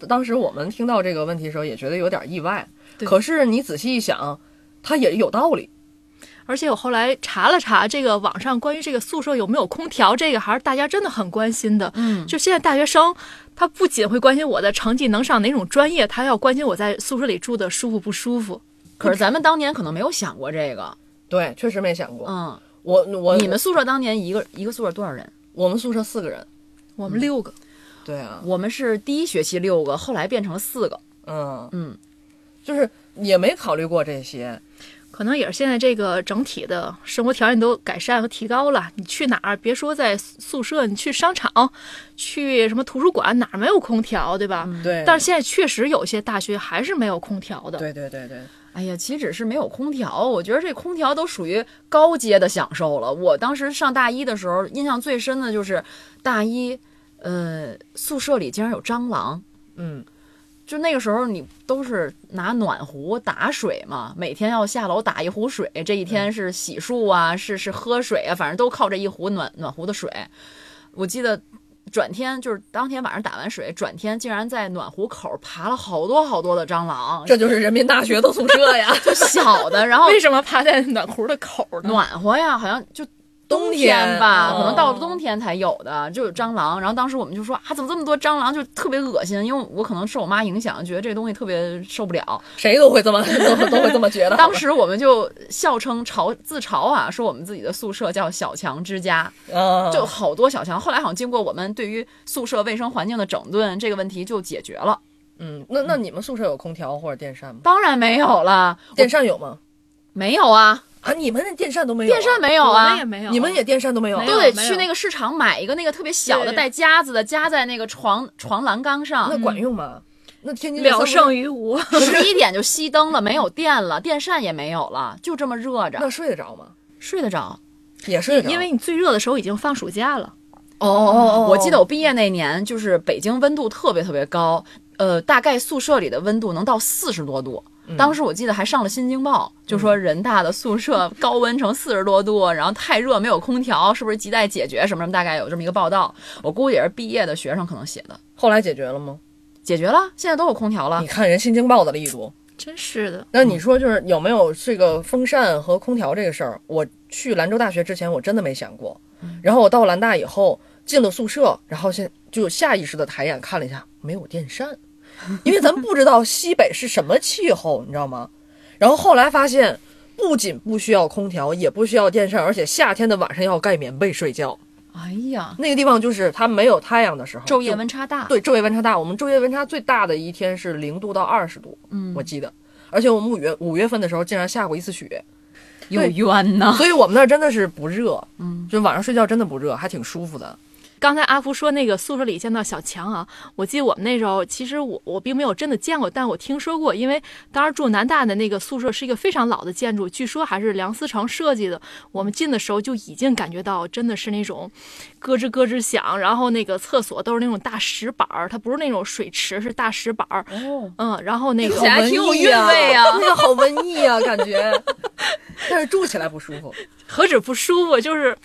当时我们听到这个问题的时候，也觉得有点意外。对可是你仔细一想，他也有道理。而且我后来查了查，这个网上关于这个宿舍有没有空调，这个还是大家真的很关心的。嗯，就现在大学生，他不仅会关心我的成绩能上哪种专业，他要关心我在宿舍里住的舒服不舒服。可是咱们当年可能没有想过这个。对，确实没想过。嗯，我我你们宿舍当年一个一个宿舍多少人？我们宿舍四个人。我们六个，对啊，我们是第一学期六个，后来变成了四个。嗯嗯，就是也没考虑过这些。可能也是现在这个整体的生活条件都改善和提高了。你去哪儿，别说在宿舍，你去商场、去什么图书馆，哪儿没有空调，对吧？对，但是现在确实有些大学还是没有空调的。对对对对，哎呀，岂止是没有空调，我觉得这空调都属于高阶的享受了。我当时上大一的时候，印象最深的就是大一，呃，宿舍里竟然有蟑螂。嗯，就那个时候，你都是拿暖壶打水嘛，每天要下楼打一壶水。这一天是洗漱啊，是是喝水啊，反正都靠这一壶暖暖壶的水。我记得转天就是当天晚上打完水，转天竟然在暖壶口爬了好多好多的蟑螂，这就是人民大学的宿舍呀。就小的，然后为什么趴在暖壶的口呢？暖和呀，好像就冬天吧，哦可能到了冬天才有的，就有蟑螂。然后当时我们就说啊，怎么这么多蟑螂，就特别恶心。因为我可能受我妈影响，觉得这东西特别受不了。谁都会这么都 都会这么觉得。当时我们就笑称嘲自嘲啊，说我们自己的宿舍叫小强之家，啊，就好多小强。后来好像经过我们对于宿舍卫生环境的整顿，这个问题就解决了。嗯，那那你们宿舍有空调或者电扇吗？当然没有了，电扇有吗？没有啊，啊，你们那电扇都没有啊？电扇没有我们啊也，没有，你们也电扇都没有啊？都得去那个市场买一个那个特别小的带夹子的，夹在那个床床栏杆上那。管用吗？那天津的了胜于无。十一点就熄灯了，没有电了，电扇也没有了，就这么热着，那睡得着吗？睡得着。也睡得着，因为你最热的时候已经放暑假了，哦哦哦，我记得我毕业那年，就是北京温度特别特别高，呃，大概宿舍里的温度能到四十多度。当时我记得还上了《新京报》，就说人大的宿舍高温成四十多度，然后太热没有空调，是不是亟待解决什么什么？大概有这么一个报道。我估计也是毕业的学生可能写的。后来解决了吗？解决了，现在都有空调了你。看人《新京报》的力度。真是的。那你说就是有没有这个风扇和空调这个事儿？我去兰州大学之前我真的没想过，然后我到兰大以后进了宿舍，然后现就下意识的抬眼看了一下，没有电扇，因为咱不知道西北是什么气候，你知道吗？然后后来发现，不仅不需要空调，也不需要电扇，而且夏天的晚上要盖棉被睡觉。哎呀，那个地方就是它没有太阳的时候，昼夜温差大。对，昼夜温差大。我们昼夜温差最大的一天是零度到二十度，嗯我记得。而且我们五月五月份的时候竟然下过一次雪，有冤呐。所以我们那儿真的是不热，嗯，就晚上睡觉真的不热，还挺舒服的。刚才阿福说那个宿舍里见到小强啊，我记得我们那时候其实我我并没有真的见过，但我听说过，因为当时住南大的那个宿舍是一个非常老的建筑，据说还是梁思成设计的。我们进的时候就已经感觉到真的是那种咯吱咯吱响，然后那个厕所都是那种大石板儿，它不是那种水池，是大石板儿。哦，嗯，然后那个起来挺有韵味啊那个好文艺啊，感觉。但是住起来不舒服。何止不舒服，就是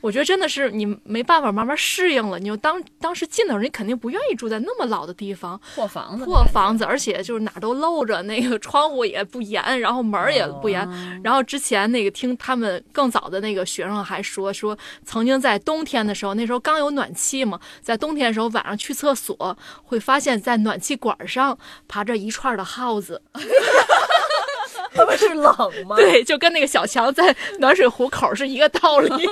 我觉得真的是你没办法慢慢适应了。你就当当时进的时候，你肯定不愿意住在那么老的地方，破房子，破房子，而且就是哪儿都漏着，那个窗户也不严，然后门儿也不严。然后之前那个听他们更早的那个学生还说说，曾经在冬天的时候，那时候刚有暖气嘛，在冬天的时候晚上去厕所会发现，在暖气管上爬着一串的耗子。他们是冷吗？对，就跟那个小强在暖水壶口是一个道理。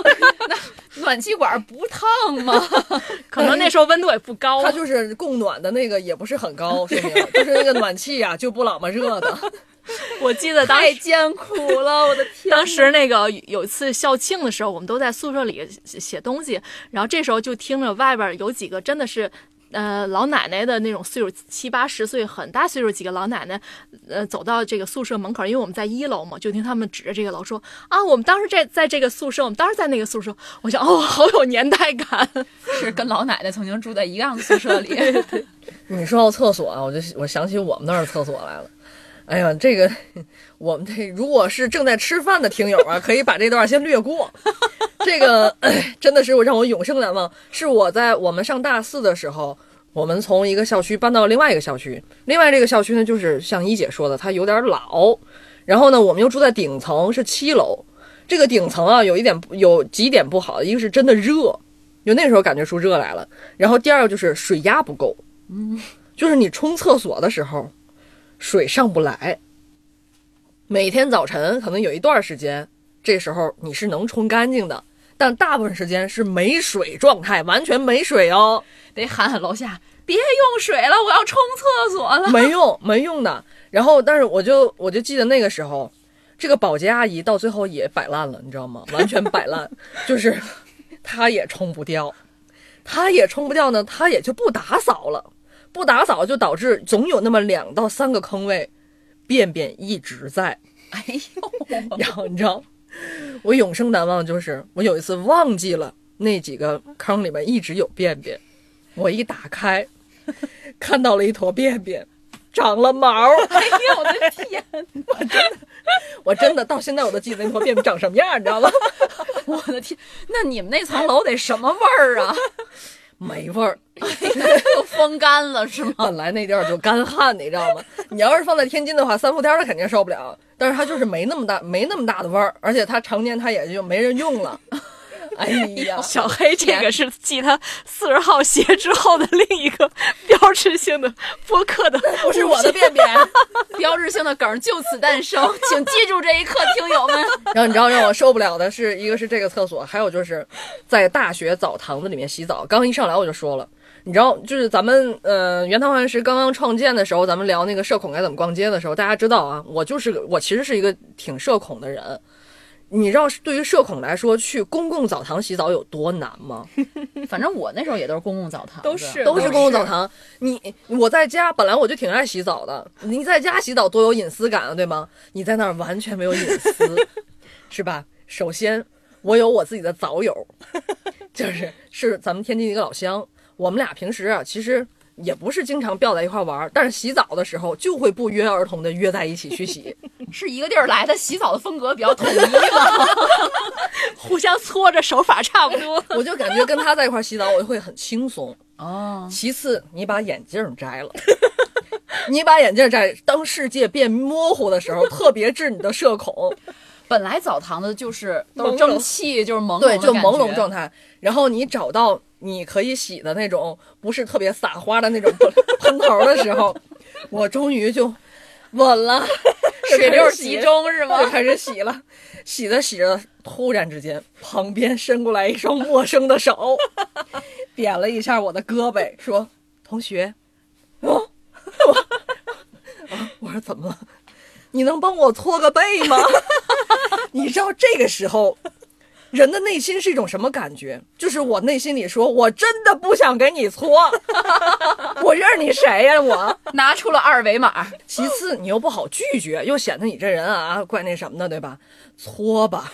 那暖气管不烫吗？可能那时候温度也不高，它就是供暖的那个也不是很高，说明就是那个暖气呀、就不老么热的。我记得当时艰苦了，我的天当时那个有一次校庆的时候，我们都在宿舍里写写东西，然后这时候就听着外边有几个真的是。呃老奶奶的那种岁数，七八十岁很大岁数几个老奶奶，呃走到这个宿舍门口，因为我们在一楼嘛，就听他们指着这个楼说啊，我们当时在在这个宿舍，我们当时在那个宿舍，我想哦，好有年代感。是跟老奶奶曾经住在一样的宿舍里。你说到厕所啊，我就我想起我们那儿的厕所来了。哎呀，这个我们这如果是正在吃饭的听友啊，可以把这段先略过。这个哎 真的是我让我永生难忘。是我在我们上大四的时候，我们从一个校区搬到另外一个校区。另外这个校区呢，就是像一姐说的，它有点老。然后呢，我们又住在顶层，是七楼。这个顶层啊，有一点有几点不好，一个是真的热，就那时候感觉出热来了。然后第二个就是水压不够，嗯，就是你冲厕所的时候。水上不来，每天早晨可能有一段时间，这时候你是能冲干净的，但大部分时间是没水状态，完全没水哦，得喊喊楼下别用水了，我要冲厕所了。没用，没用的。然后，但是我就我就记得那个时候，这个保洁阿姨到最后也摆烂了，你知道吗？完全摆烂，就是她也冲不掉，她也冲不掉呢，她也就不打扫了。不打扫就导致总有那么两到三个坑位，便便一直在。哎呦，然后你知道，我永生难忘就是我有一次忘记了那几个坑里面一直有便便，我一打开，看到了一坨便便，长了毛。哎呦我的天，我真的，我真的到现在我都记得那坨便便长什么样，你知道吗？我的天，那你们那层楼得什么味儿啊？没味儿，都风干了是吗？本来那地儿就干旱，你知道吗？你要是放在天津的话，三伏天他肯定受不了。但是它就是没那么大，没那么大的弯儿，而且它常年它也就没人用了。哎呀，小黑，这个是继他四十号鞋之后的另一个标志性的播客的，不是我的便便，标志性的梗就此诞生，请记住这一刻，听友们。然后你知道让我受不了的是，一个是这个厕所，还有就是在大学澡堂子里面洗澡。刚一上来我就说了，你知道，就是咱们呃原汤化石刚刚创建的时候，咱们聊那个社恐该怎么逛街的时候，大家知道啊，我就是我其实是一个挺社恐的人。你知道对于社恐来说，去公共澡堂洗澡有多难吗？反正我那时候也都是公共澡堂，都是都是公共澡堂。你我在家本来我就挺爱洗澡的，你在家洗澡多有隐私感啊，对吗？你在那儿完全没有隐私，是吧？首先，我有我自己的澡友，就是是咱们天津一个老乡，我们俩平时啊，其实。也不是经常吊在一块玩，但是洗澡的时候就会不约而同的约在一起去洗，是一个地儿来的，洗澡的风格比较统一嘛？互相搓着手法差不多，我就感觉跟他在一块洗澡，我就会很轻松哦。其次，你把眼镜摘了，你把眼镜摘，当世界变模糊的时候，特别治你的社恐。本来澡堂子就是都是蒸汽，就是朦胧，对，就朦胧状态。然后你找到。你可以洗的那种，不是特别撒花的那种喷 头的时候，我终于就稳了，水流集中是吗？就开始洗了，洗着洗着，突然之间，旁边伸过来一双陌生的手，点了一下我的胳膊，说：“同学，哦，啊，我说怎么了？你能帮我搓个背吗？你知道这个时候。”人的内心是一种什么感觉？就是我内心里说，我真的不想给你搓，我认识你谁呀？我 拿出了二维码。其次，你又不好拒绝，又显得你这人啊怪那什么的，对吧？搓吧，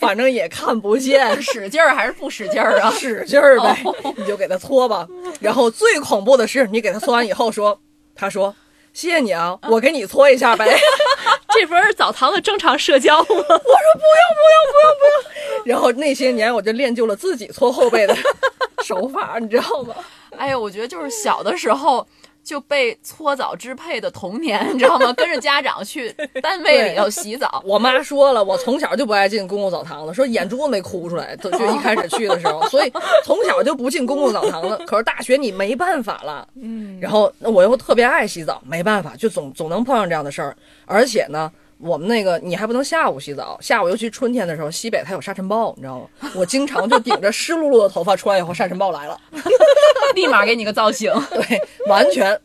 反正也看不见，使劲儿还是不使劲儿啊？使劲儿呗，你就给他搓吧。然后最恐怖的是，你给他搓完以后说，他说。谢谢你啊，我给你搓一下呗。这不是澡堂的正常社交吗？我说不用不用不用不用。然后那些年我就练就了自己搓后背的手法，你知道吗？哎呀，我觉得就是小的时候。就被搓澡支配的童年，你知道吗？跟着家长去单位里头洗澡。我妈说了，我从小就不爱进公共澡堂子，说眼珠子没哭出来。就一开始去的时候，所以从小就不进公共澡堂子。可是大学你没办法了，嗯。然后我又特别爱洗澡，没办法，就总总能碰上这样的事儿。而且呢。我们那个你还不能下午洗澡，下午尤其春天的时候，西北它有沙尘暴，你知道吗？我经常就顶着湿漉漉的头发出来以后，沙尘暴来了，立马给你个造型，对，完全，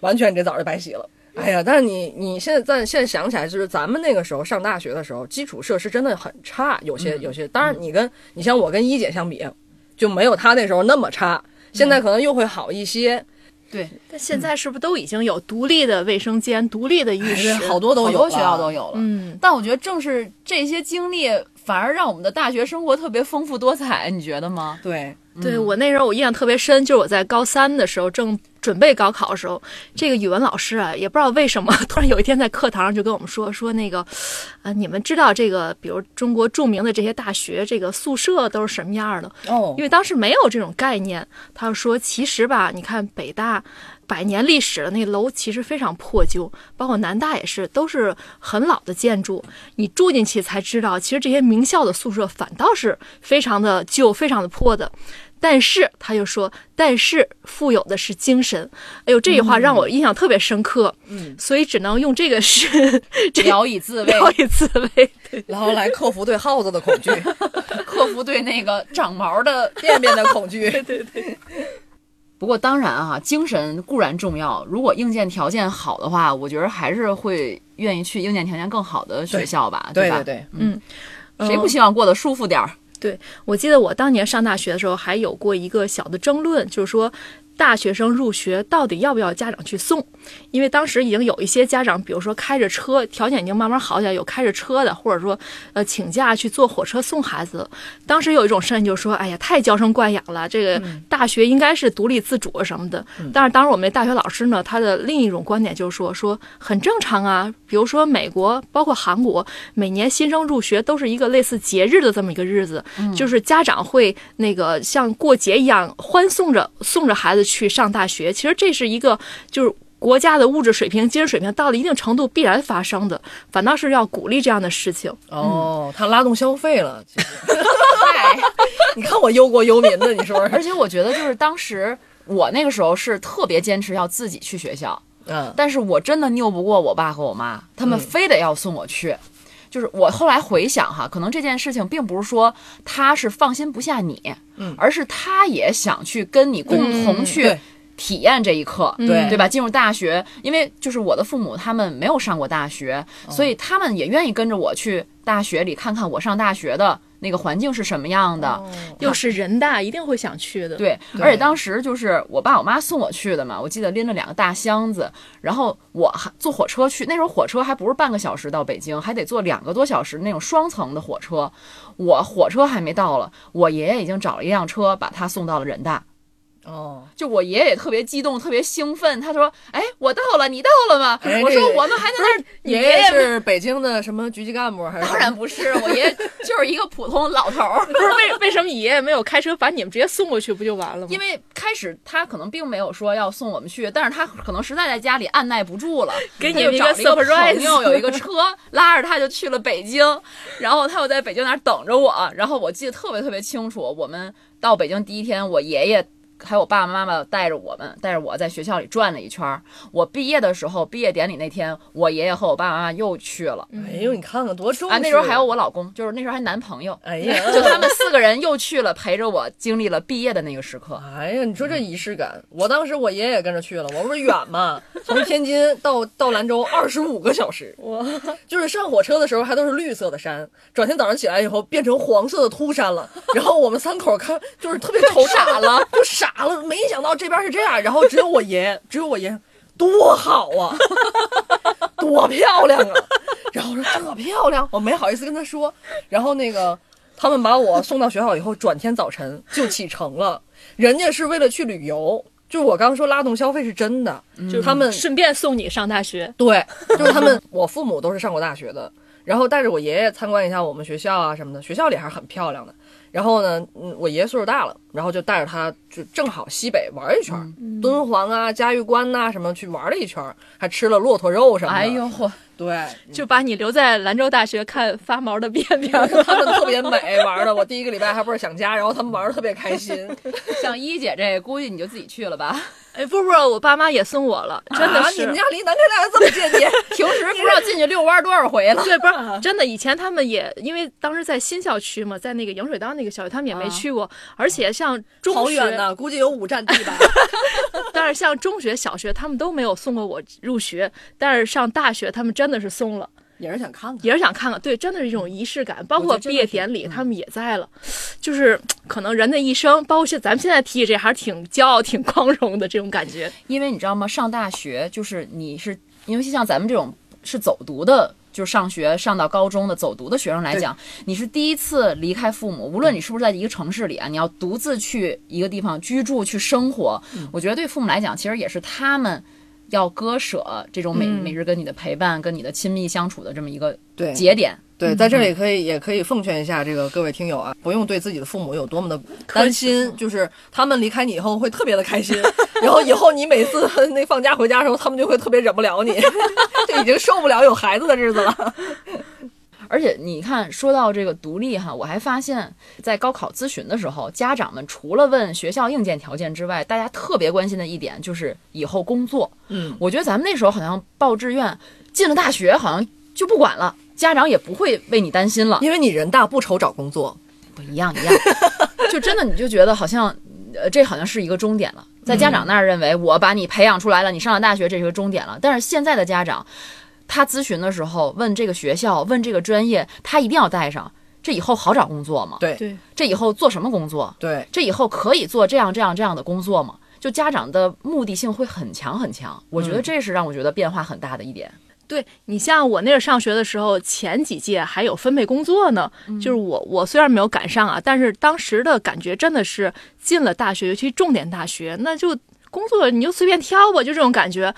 完全你这澡就白洗了。哎呀，但是你你现在咱现在想起来，就是咱们那个时候上大学的时候，基础设施真的很差，有些有些。当然，你跟你像我跟一姐相比，就没有她那时候那么差。现在可能又会好一些，对，但现在是不是都已经有独立的卫生间、独立的浴室？好多都有，好多学校都。有了。嗯，但我觉得正是这些经历，反而让我们的大学生活特别丰富多彩，你觉得吗？对，对我那时候我印象特别深，就是我在高三的时候正准备高考的时候，这个语文老师啊，也不知道为什么，突然有一天在课堂上就跟我们说说那个，呃，你们知道这个，比如中国著名的这些大学，这个宿舍都是什么样的？哦因为当时没有这种概念，他就说，其实吧，你看北大百年历史的那楼其实非常破旧，包括南大也是，都是很老的建筑。你住进去才知道，其实这些名校的宿舍反倒是非常的旧、非常的破的。但是他又说，但是富有的是精神。哎呦，这句话让我印象特别深刻。嗯，所以只能用这个是 这聊以自慰，聊以自慰。然后来克服对耗子的恐惧，克服对那个长毛的便便的恐惧。对对不过当然啊，精神固然重要，如果硬件条件好的话，我觉得还是会愿意去硬件条件更好的学校吧，吧？对对对，嗯，谁不希望过得舒服点儿？对我记得我当年上大学的时候，还有过一个小的争论，就是说。大学生入学到底要不要家长去送？因为当时已经有一些家长，比如说开着车，条件已经慢慢好起来，有开着车的，或者说呃请假去坐火车送孩子。当时有一种声音就说：“哎呀，太娇生惯养了，这个大学应该是独立自主什么的。”但是当时我们那大学老师呢，他的另一种观点就是说，说很正常啊。比如说美国，包括韩国，每年新生入学都是一个类似节日的这么一个日子，就是家长会那个像过节一样欢送着送着孩子去上大学。其实这是一个就是。国家的物质水平、精神水平到了一定程度必然发生的，反倒是要鼓励这样的事情。哦，他拉动消费了。你看我忧国忧民的，你说 而且我觉得就是当时我那个时候是特别坚持要自己去学校，嗯，但是我真的拗不过我爸和我妈，他们非得要送我去。就是我后来回想哈，可能这件事情并不是说他是放心不下你，嗯。而是他也想去跟你共同去对体验这一刻，对对吧？进入大学，因为就是我的父母他们没有上过大学，所以他们也愿意跟着我去大学里看看我上大学的那个环境是什么样的。又是人大，一定会想去的。，对，而且当时就是我爸我妈送我去的嘛，我记得拎了两个大箱子，然后我还坐火车去，那时候火车还不是半个小时到北京，还得坐两个多小时那种双层的火车。我火车还没到了，我爷爷已经找了一辆车把他送到了人大。哦，就我爷爷也特别激动，特别兴奋，他说：“哎，我到了，你到了吗？”哎我说：“我们还在那儿。”你爷爷是北京的什么局级干部还是？当然不是，我爷爷 就是一个普通老头儿。不是为为什么你爷爷没有开车把你们直接送过去，不就完了吗？因为开始他可能并没有说要送我们去，但是他可能实在在家里按耐不住了，给你们一个找了一个 surprise 朋友有一个车拉着他就去了北京，然后他又在北京那儿等着我，然后我记得特别特别清楚，我们到北京第一天，我爷爷。还有我爸爸妈妈带着我们，带着我在学校里转了一圈儿。我毕业的时候，毕业典礼那天，我爷爷和我爸爸妈妈又去了。哎呦，你看看多重视啊，那时候还有我老公，就是那时候还男朋友，哎呀，就他们四个人又去了，陪着我经历了毕业的那个时刻。哎呀，你说这仪式感，我当时我爷爷也跟着去了，我不是远嘛，从天津到到兰州二十五个小时，哇，就是上火车的时候还都是绿色的山，转天早上起来以后变成黄色的秃山了，然后我们三口看就是特别头傻了，就傻了，没想到这边是这样，然后只有我爷，只有我爷。多好啊，多漂亮啊！然后我说这漂亮，我没好意思跟他说。然后那个他们把我送到学校以后，转天早晨就启程了。人家是为了去旅游，就我刚说拉动消费是真的，就是他们顺便送你上大学。对，就是他们，我父母都是上过大学的，然后带着我爷爷参观一下我们学校啊什么的，学校里还是很漂亮的。然后呢，嗯，我爷爷岁数大了，然后就带着他，就正好西北玩一圈儿，敦煌啊、嘉峪关呐、什么去玩了一圈儿，还吃了骆驼肉什么的。哎呦，嚯！对，就把你留在兰州大学看发毛的便便。他们特别美玩的，我第一个礼拜还不是想家，然后他们玩的特别开心。像一姐这，估计你就自己去了吧。哎，不不，我爸妈也送我了，真的啊，是。你们家离南开大学这么接近，平时不知道进去遛弯多少回了。对，不是真的。以前他们也因为当时在新校区嘛，在那个迎水道那个校区，他们也没去过。而且像中学，好远呢，估计有五站地吧。但是像中学、小学，他们都没有送过我入学。但是上大学，他们真的是送了。也是想看看。也是想看看，对，真的是一种仪式感。包括毕业典礼，嗯他们也在了，就是可能人的一生，包括现咱们现在提起这，还是挺骄傲、挺光荣的这种感觉。因为你知道吗？上大学就是你是，尤其像咱们这种是走读的，就是上学上到高中的走读的学生来讲，你是第一次离开父母，无论你是不是在一个城市里啊，你要独自去一个地方居住去生活，我觉得对父母来讲，其实也是他们。要割舍这种每、嗯。每日跟你的陪伴、跟你的亲密相处的这么一个对。节点，对，在这里可以也可以奉劝一下这个各位听友啊，不用对自己的父母有多么的担心，就是他们离开你以后会特别的开心，然后以后你每次 那放假回家的时候，他们就会特别忍不了你，就已经受不了有孩子的日子了。而且你看，说到这个独立哈，我还发现，在高考咨询的时候，家长们除了问学校硬件条件之外，大家特别关心的一点就是以后工作。嗯，我觉得咱们那时候好像报志愿进了大学，好像就不管了，家长也不会为你担心了。因为你人大不愁找工作，不一样一样，就真的你就觉得好像，呃，这好像是一个终点了。在家长那儿认为我把你培养出来了，你上了大学这是个终点了。但是现在的家长，他咨询的时候问这个学校，问这个专业，他一定要带上。这以后好找工作吗？对对，这以后做什么工作？对，这以后可以做这样这样这样的工作吗？就家长的目的性会很强很强，我觉得这是让我觉得变化很大的一点。对你像我那儿上学的时候，前几届还有分配工作呢。就是我我虽然没有赶上啊，但是当时的感觉真的是进了大学，尤其重点大学，那就工作你就随便挑吧，就这种感觉。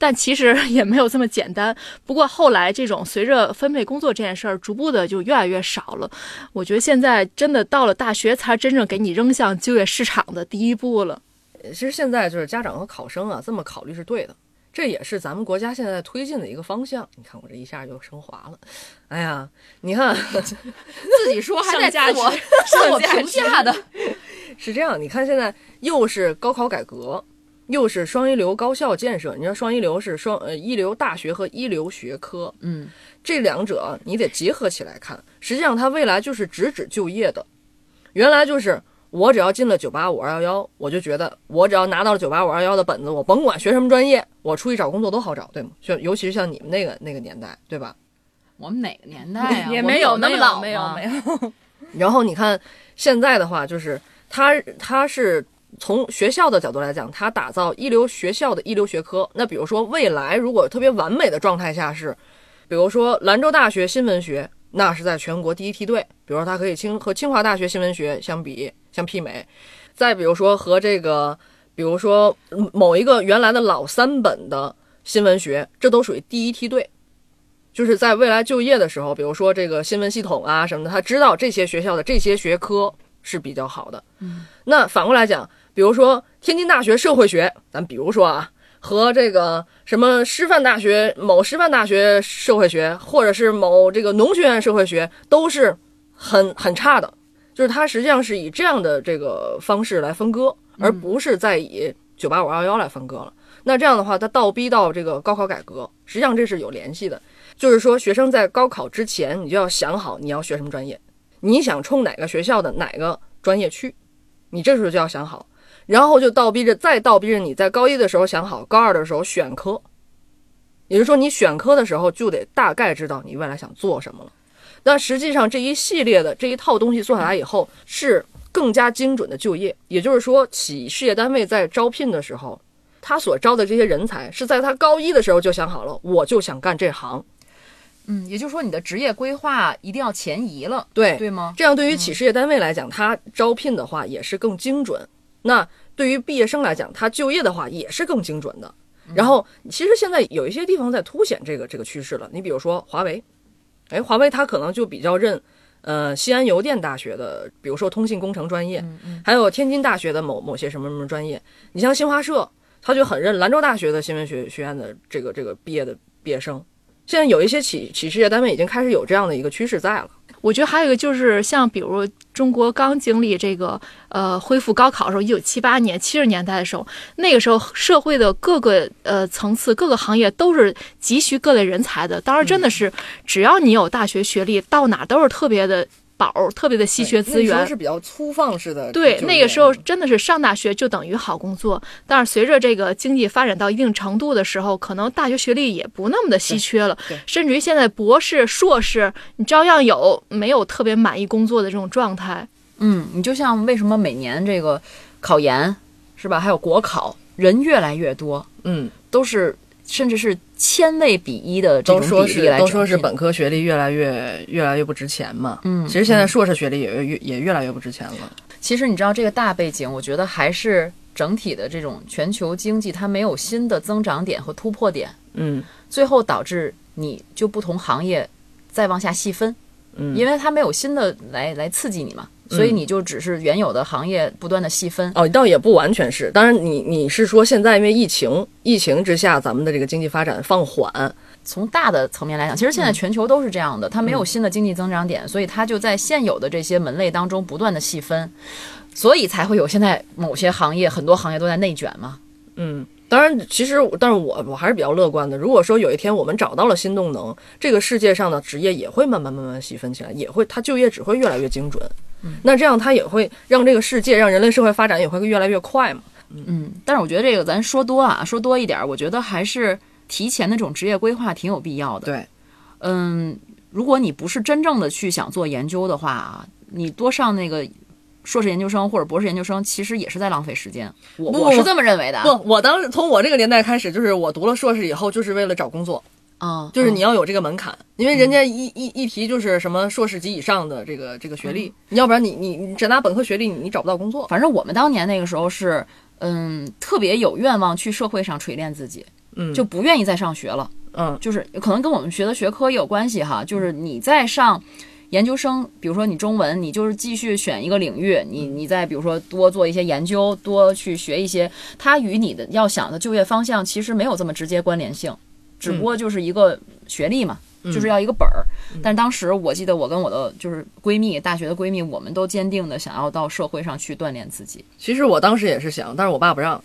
但其实 也没有这么简单。不过后来这种随着分配工作这件事儿，逐步的就越来越少了。我觉得现在真的到了大学，才真正给你扔向就业市场的第一步了。其实现在就是家长和考生啊，这么考虑是对的，这也是咱们国家现在推进的一个方向。你看我这一下就升华了，哎呀，你看 自己说还在上价自我值自我评价的，是这样，你看现在又是高考改革，又是双一流高校建设。你知道双一流是双呃一流大学和一流学科，嗯，这两者你得结合起来看。实际上它未来就是直指就业的，原来就是。我只要进了九八五二幺幺，我就觉得我只要拿到了九八五二幺幺的本子，我甭管学什么专业，我出去找工作都好找，对吗？像尤其是像你们那个那个年代，对吧？我们哪个年代呀、也没有那么老没有吗没有，然后你看现在的话，就是他他是从学校的角度来讲，它打造一流学校的一流学科。那比如说未来如果特别完美的状态下是，比如说兰州大学新闻学，那是在全国第一梯队。比如说它可以清和清华大学新闻学相比相媲美。再比如说和这个，比如说嗯某一个原来的老三本的新闻学，这都属于第一梯队。就是在未来就业的时候，比如说这个新闻系统啊什么的，他知道这些学校的这些学科是比较好的。嗯，那反过来讲，比如说天津大学社会学，咱比如说啊，和这个什么师范大学某师范大学社会学，或者是某这个农学院社会学，都是很很差的。就是它实际上是以这样的这个方式来分割，而不是再以九八五二幺来分割了。那这样的话，它倒逼到这个高考改革，实际上这是有联系的。就是说，学生在高考之前，你就要想好你要学什么专业，你想冲哪个学校的哪个专业去，你这时候就要想好，然后就倒逼着，再倒逼着你在高一的时候想好，高二的时候选科，也就是说，你选科的时候就得大概知道你未来想做什么了。但实际上，这一系列的这一套东西做下来以后，是更加精准的就业。也就是说，企事业单位在招聘的时候，他所招的这些人才是在他高一的时候就想好了，我就想干这行。嗯，也就是说你的职业规划一定要前移了，对对吗？这样对于企事业单位来讲，他招聘的话也是更精准。那对于毕业生来讲，他就业的话也是更精准的。然后，其实现在有一些地方在凸显这个这个趋势了。你比如说华为，哎，华为它可能就比较认，呃，西安邮电大学的，比如说通信工程专业，还有天津大学的某某些什么什么专业。你像新华社，它就很认兰州大学的新闻学学院的这个这个毕业的毕业生。现在有一些企企事业单位已经开始有这样的一个趋势在了。我觉得还有一个就是像比如中国刚经历这个呃恢复高考的时候，一九七八年七十年代的时候，那个时候社会的各个呃层次、各个行业都是急需各类人才的。当然，真的是只要你有大学学历，到哪都是特别的宝儿，特别的稀缺资源。是比较粗放式的。对，那个时候真的是上大学就等于好工作。但是随着这个经济发展到一定程度的时候，可能大学学历也不那么的稀缺了。甚至于现在博士、硕士，你照样有没有特别满意工作的这种状态。嗯，你就像为什么每年这个考研是吧？还有国考人越来越多，嗯，都是甚至是千位比一的这都说种比例都说是本科学历越来越越来越不值钱嘛。嗯其实现在硕士学历也越也越来越不值钱了。其实你知道这个大背景，我觉得还是整体的这种全球经济它没有新的增长点和突破点，嗯最后导致你就不同行业再往下细分，嗯，因为它没有新的来来刺激你嘛，所以你就只是原有的行业不断的细分。哦，倒也不完全是。当然你，你是说现在因为疫情，疫情之下，咱们的这个经济发展放缓，从大的层面来讲，其实现在全球都是这样的，它没有新的经济增长点，所以它就在现有的这些门类当中不断的细分，所以才会有现在某些行业很多行业都在内卷嘛。嗯，当然，其实，但是我我还是比较乐观的。如果说有一天我们找到了新动能，这个世界上的职业也会慢慢慢慢细分起来，也会它就业只会越来越精准。那这样它也会让这个世界，让人类社会发展也会越来越快嘛。嗯，但是我觉得这个咱说多啊，说多一点儿，我觉得还是提前的这种职业规划挺有必要的。对，嗯，如果你不是真正的去想做研究的话啊，你多上那个硕士研究生或者博士研究生，其实也是在浪费时间。我我是这么认为的。不，我当时从我这个年代开始，就是我读了硕士以后，就是为了找工作，啊，就是你要有这个门槛，因为人家一一一提就是什么硕士及以上的这个这个学历，你要不然你你你只拿本科学历，你你找不到工作。反正我们当年那个时候是，嗯，特别有愿望去社会上锤炼自己，嗯就不愿意再上学了。嗯就是可能跟我们学的学科也有关系哈。就是你在上研究生，比如说你中文，你就是继续选一个领域，你你再比如说多做一些研究，多去学一些，它与你的要想的就业方向其实没有这么直接关联性，只不过就是一个学历嘛。就是要一个本儿，但当时我记得我跟我的就是闺蜜，大学的闺蜜，我们都坚定的想要到社会上去锻炼自己。其实我当时也是想，但是我爸不让。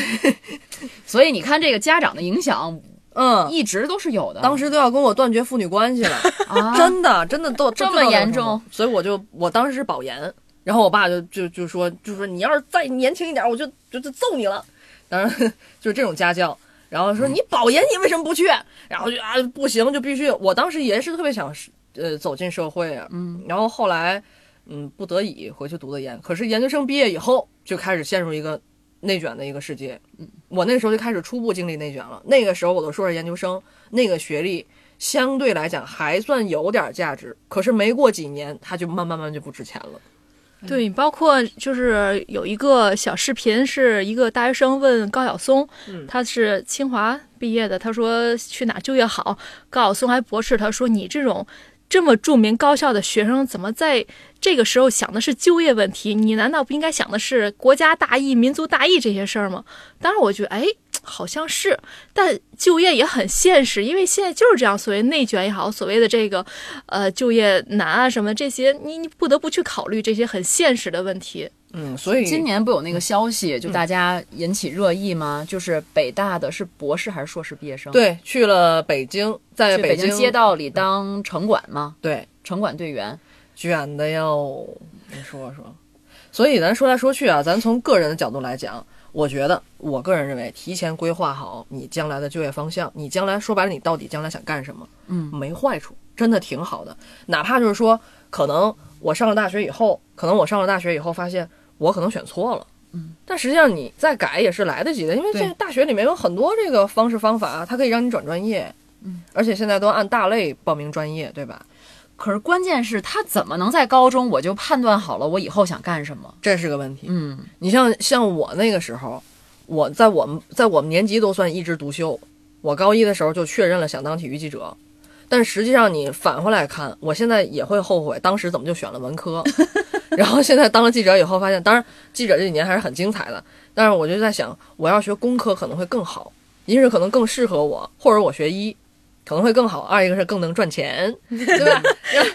所以你看，这个家长的影响嗯，一直都是有的。当时都要跟我断绝父女关系了，啊，真的真的都这么严重，所以我就我当时是保研，然后我爸就就就说就说你要是再年轻一点，我就就就揍你了。当然就是这种家教，然后说你保研你为什么不去？然后就啊不行，就必须。我当时也是特别想呃走进社会啊，嗯，然后后来嗯不得已回去读的研，可是研究生毕业以后就开始陷入一个内卷的一个世界。嗯，我那时候就开始初步经历内卷了。那个时候我都硕士研究生那个学历相对来讲还算有点价值，可是没过几年它就慢慢慢就不值钱了。对，包括就是有一个小视频，是一个大学生问高晓松，嗯他是清华毕业的，他说去哪就业好？高晓松还驳斥他说：“你这种这么著名高校的学生，怎么在这个时候想的是就业问题？你难道不应该想的是国家大义、民族大义这些事儿吗？”当然，我觉得，哎。好像是，但就业也很现实，因为现在就是这样，所谓内卷也好，所谓的这个，呃，就业难啊什么这些，你你不得不去考虑这些很现实的问题。嗯，所以今年不有那个消息，就大家引起热议吗？就是北大的是博士还是硕士毕业生？，对去了北京，在京北京街道里当城管吗？对城管队员。卷的哟，你说说。所以咱说来说去啊，咱从个人的角度来讲，我觉得我个人认为，提前规划好你将来的就业方向，你将来说白了，你到底将来想干什么，嗯，没坏处，真的挺好的。哪怕就是说，可能我上了大学以后，可能我上了大学以后发现我可能选错了。嗯，但实际上你再改也是来得及的，因为对这大学里面有很多这个方式方法，它可以让你转专业。嗯，而且现在都按大类报名专业，对吧？可是关键是他怎么能在高中我就判断好了我以后想干什么？这是个问题。嗯，你像像我那个时候，我在我们在我们年级都算一枝独秀。我高一的时候就确认了想当体育记者，但实际上你返回来看，我现在也会后悔当时怎么就选了文科。然后现在当了记者以后，发现当然记者这几年还是很精彩的，但是我就在想，我要学工科可能会更好，一是可能更适合我，或者我学医可能会更好，二一个是更能赚钱，对吧？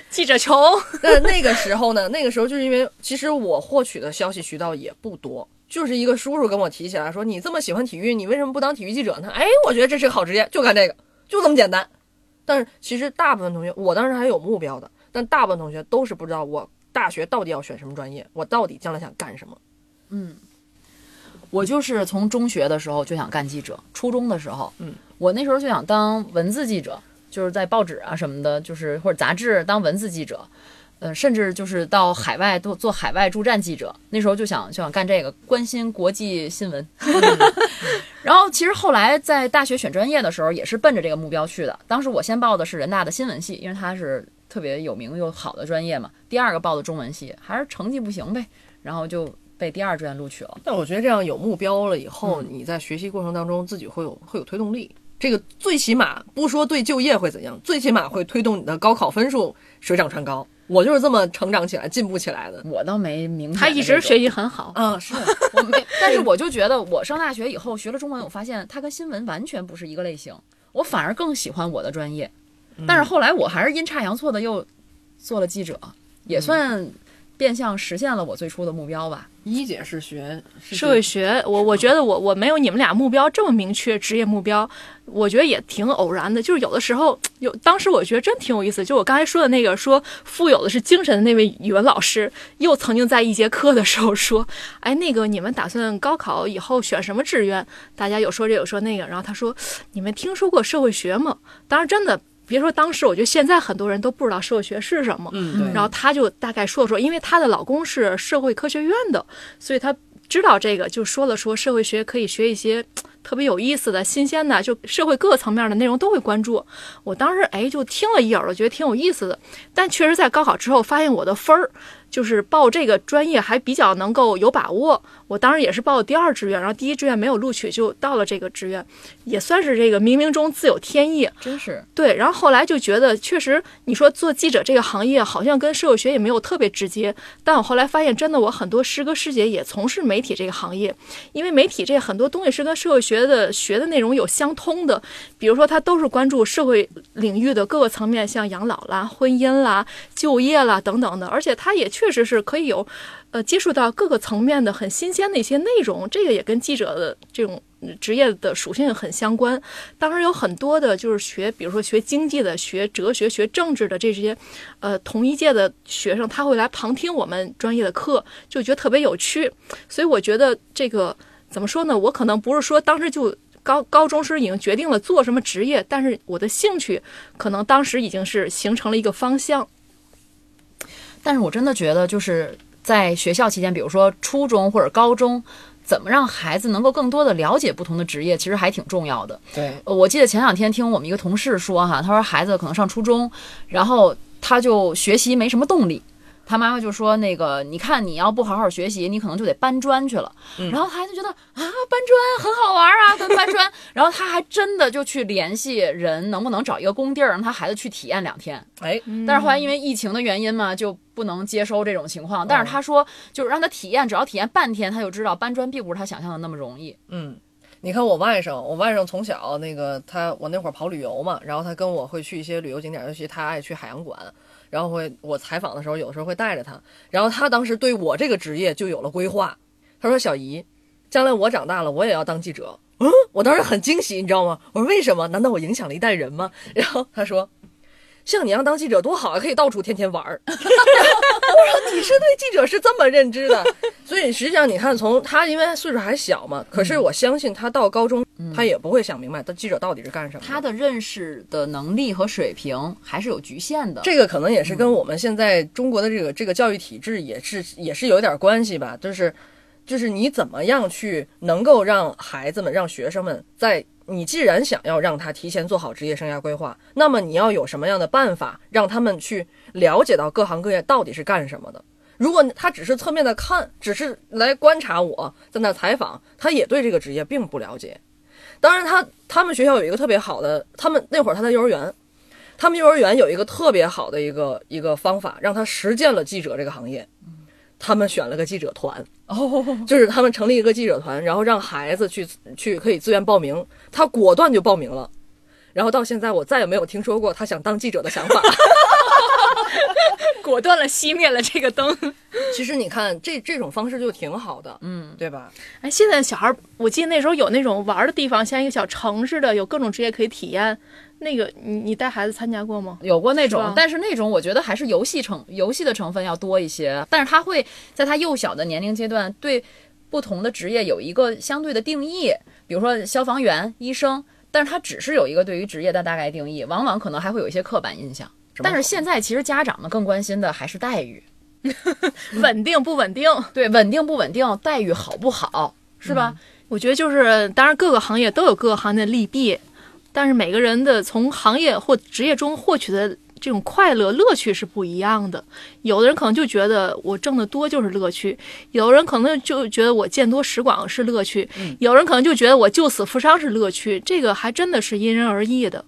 记者穷，但那个时候呢，那个时候就是因为其实我获取的消息渠道也不多，就是一个叔叔跟我提起来说：“你这么喜欢体育，你为什么不当体育记者呢？”哎，我觉得这是个好职业，就干这个，就这么简单。但是其实大部分同学，我当时还有目标的，但大部分同学都是不知道我大学到底要选什么专业，我到底将来想干什么。嗯我就是从中学的时候就想干记者，初中的时候，嗯，我那时候就想当文字记者，就是在报纸啊什么的，就是或者杂志当文字记者，呃，甚至就是到海外做做海外驻站记者。那时候就想就想干这个，关心国际新闻。然后其实后来在大学选专业的时候，也是奔着这个目标去的。当时我先报的是人大的新闻系，因为它是特别有名又好的专业嘛。第二个报的中文系，还是成绩不行呗，然后就被第二志愿录取了。但我觉得这样有目标了以后，嗯你在学习过程当中自己会有会有推动力。这个最起码不说对就业会怎样，最起码会推动你的高考分数水涨船高。我就是这么成长起来、进步起来的。我倒没明白他一直学习很好，嗯，是 我没，但是 我就觉得，我上大学以后学了中文，我发现它跟新闻完全不是一个类型，我反而更喜欢我的专业。但是后来我还是阴差阳错的又做了记者，也算变相实现了我最初的目标吧。一姐是学社会学，我我觉得我我没有你们俩目标这么明确，职业目标，我觉得也挺偶然的。就是有的时候有，当时我觉得真挺有意思。就我刚才说的那个，说富有的是精神的那位语文老师，又曾经在一节课的时候说：“哎，那个你们打算高考以后选什么志愿？”大家有说这有说那个，然后他说：“你们听说过社会学吗？”当时，真的别说当时，我觉得现在很多人都不知道社会学是什么。然后她就大概说了说，因为她的老公是社会科学院的，所以她知道这个，就说了说社会学可以学一些特别有意思的、新鲜的，就社会各个层面的内容都会关注。我当时哎就听了一耳朵，觉得挺有意思的，但确实在高考之后发现我的分儿就是报这个专业还比较能够有把握。我当时也是报的第二志愿，然后第一志愿没有录取，就到了这个志愿，也算是这个冥冥中自有天意。真是，对，然后后来就觉得，确实你说做记者这个行业好像跟社会学也没有特别直接，但我后来发现，真的我很多师哥师姐也从事媒体这个行业，因为媒体这很多东西是跟社会学的学的内容有相通的，比如说他都是关注社会领域的各个层面，像养老啦、婚姻啦、就业啦等等的，而且他也确实是可以有。呃，接触到各个层面的很新鲜的一些内容，这个也跟记者的这种职业的属性很相关。当然有很多的就是学，比如说学经济的、学哲学、学政治的这些，呃，同一届的学生，他会来旁听我们专业的课，就觉得特别有趣。所以我觉得这个怎么说呢？我可能不是说当时就高高中时已经决定了做什么职业，但是我的兴趣可能当时已经是形成了一个方向。但是我真的觉得，就是在学校期间，比如说初中或者高中，怎么让孩子能够更多的了解不同的职业，其实还挺重要的。对，呃我记得前两天听我们一个同事说哈，他说孩子可能上初中，然后他就学习没什么动力。他妈妈就说：“那个，你看，你要不好好学习，你可能就得搬砖去了。然后孩子觉得啊，搬砖很好玩啊，跟搬砖。然后他还真的就去联系人，能不能找一个工地儿，让他孩子去体验两天。哎，但是后来因为疫情的原因嘛，就不能接收这种情况。但是他说，就是让他体验，只要体验半天，他就知道搬砖并不是他想象的那么容易。嗯，你看我外甥，我外甥从小那个他，我那会儿跑旅游嘛，然后他跟我会去一些旅游景点，尤其他爱去海洋馆，然后会我采访的时候，有时候会带着他，然后他当时对我这个职业就有了规划。他说：“小姨，将来我长大了，我也要当记者。”嗯，我当时很惊喜，你知道吗？我说为什么？难道我影响了一代人吗？然后他说。像你一样当记者多好啊，可以到处天天玩儿。我说你是对记者是这么认知的，所以实际上你看，从他因为岁数还小嘛，可是我相信他到高中，他也不会想明白，他记者到底是干什么。他的认识的能力和水平还是有局限的。这个可能也是跟我们现在中国的这个这个教育体制也是也是有点关系吧，就是就是你怎么样去能够让孩子们、让学生们在你既然想要让他提前做好职业生涯规划，那么你要有什么样的办法让他们去了解到各行各业到底是干什么的？如果他只是侧面的看，只是来观察我在那采访，他也对这个职业并不了解。当然他，他们学校有一个特别好的，他们那会儿他在幼儿园，他们幼儿园有一个特别好的一个一个方法，让他实践了记者这个行业。他们选了个记者团，哦，就是他们成立一个记者团，然后让孩子去去可以自愿报名，他果断就报名了。然后到现在，我再也没有听说过他想当记者的想法。果断了熄灭了这个灯。其实你看这这种方式就挺好的，嗯，对吧？哎，现在小孩儿，我记得那时候有那种玩儿的地方，像一个小城似的，有各种职业可以体验。那个你你带孩子参加过吗？有过那种但是那种我觉得还是游戏成游戏的成分要多一些，但是他会在他幼小的年龄阶段对不同的职业有一个相对的定义，比如说消防员、医生，但是他只是有一个对于职业的大概定义，往往可能还会有一些刻板印象。但是现在其实家长们更关心的还是待遇，稳定不稳定？对，稳定不稳定，待遇好不好，是吧？我觉得就是，当然各个行业都有各个行业的利弊，但是每个人的从行业或职业中获取的这种快乐乐趣是不一样的。有的人可能就觉得我挣得多就是乐趣，有的人可能就觉得我见多识广是乐趣，有人可能就觉得我救死扶伤是乐趣。这个还真的是因人而异的。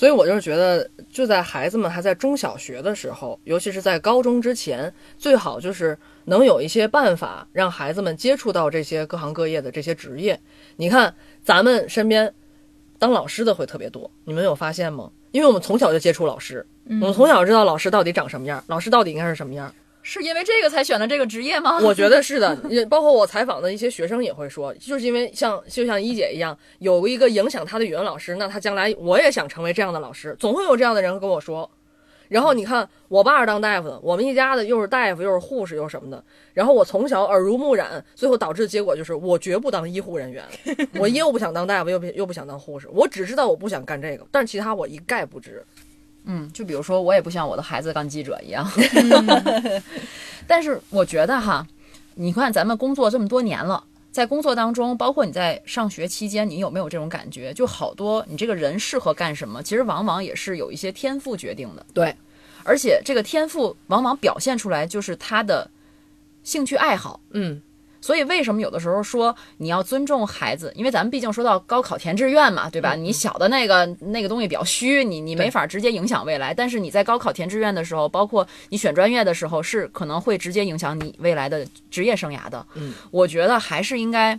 所以我就是觉得，就在孩子们还在中小学的时候，尤其是在高中之前，最好就是能有一些办法让孩子们接触到这些各行各业的这些职业。你看，咱们身边当老师的会特别多，你们有发现吗？因为我们从小就接触老师，我们从小知道老师到底长什么样，老师到底应该是什么样。是因为这个才选了这个职业吗？我觉得是的，也包括我采访的一些学生也会说，就是因为像就像一姐一样，有一个影响他的语文老师，那他将来我也想成为这样的老师，总会有这样的人跟我说。然后你看，我爸是当大夫的，我们一家子又是大夫又是护士又是什么的，然后我从小耳濡目染，最后导致的结果就是我绝不当医护人员，我又不想当大夫，又不又不想当护士，我只知道我不想干这个，但是其他我一概不知。嗯，就比如说，我也不像我的孩子当记者一样，但是我觉得哈，你看咱们工作这么多年了，在工作当中，包括你在上学期间，你有没有这种感觉？就好多你这个人适合干什么，其实往往也是有一些天赋决定的。对，而且这个天赋往往表现出来就是他的兴趣爱好。嗯，所以为什么有的时候说你要尊重孩子？因为咱们毕竟说到高考填志愿嘛，对吧？你小的那个那个东西比较虚，你你没法直接影响未来。但是你在高考填志愿的时候，包括你选专业的时候，是可能会直接影响你未来的职业生涯的。嗯，我觉得还是应该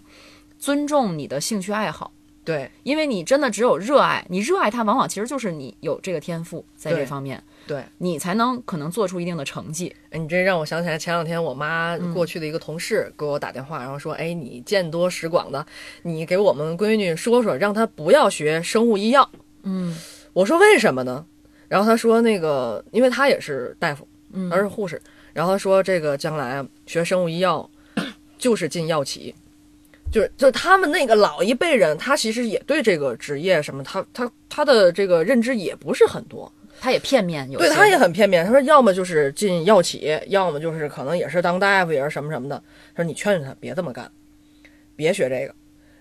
尊重你的兴趣爱好。对因为你真的只有热爱，你热爱它，往往其实就是你有这个天赋在这方面，对。你才能可能做出一定的成绩。哎，你这让我想起来前两天我妈过去的一个同事给我打电话，然后说：“哎，你见多识广的，你给我们闺女说说，让她不要学生物医药。”嗯我说：“为什么呢？”然后她说：“那个，因为她也是大夫，嗯她是护士。然后她说，这个将来学生物医药就是进药企，就是就是他们那个老一辈人，他其实也对这个职业什么，他他他的这个认知也不是很多。”他也片面，有些对他也很片面，他说要么就是进药企，要么就是可能也是当大夫，也是什么什么的。他说你劝劝他别这么干，别学这个。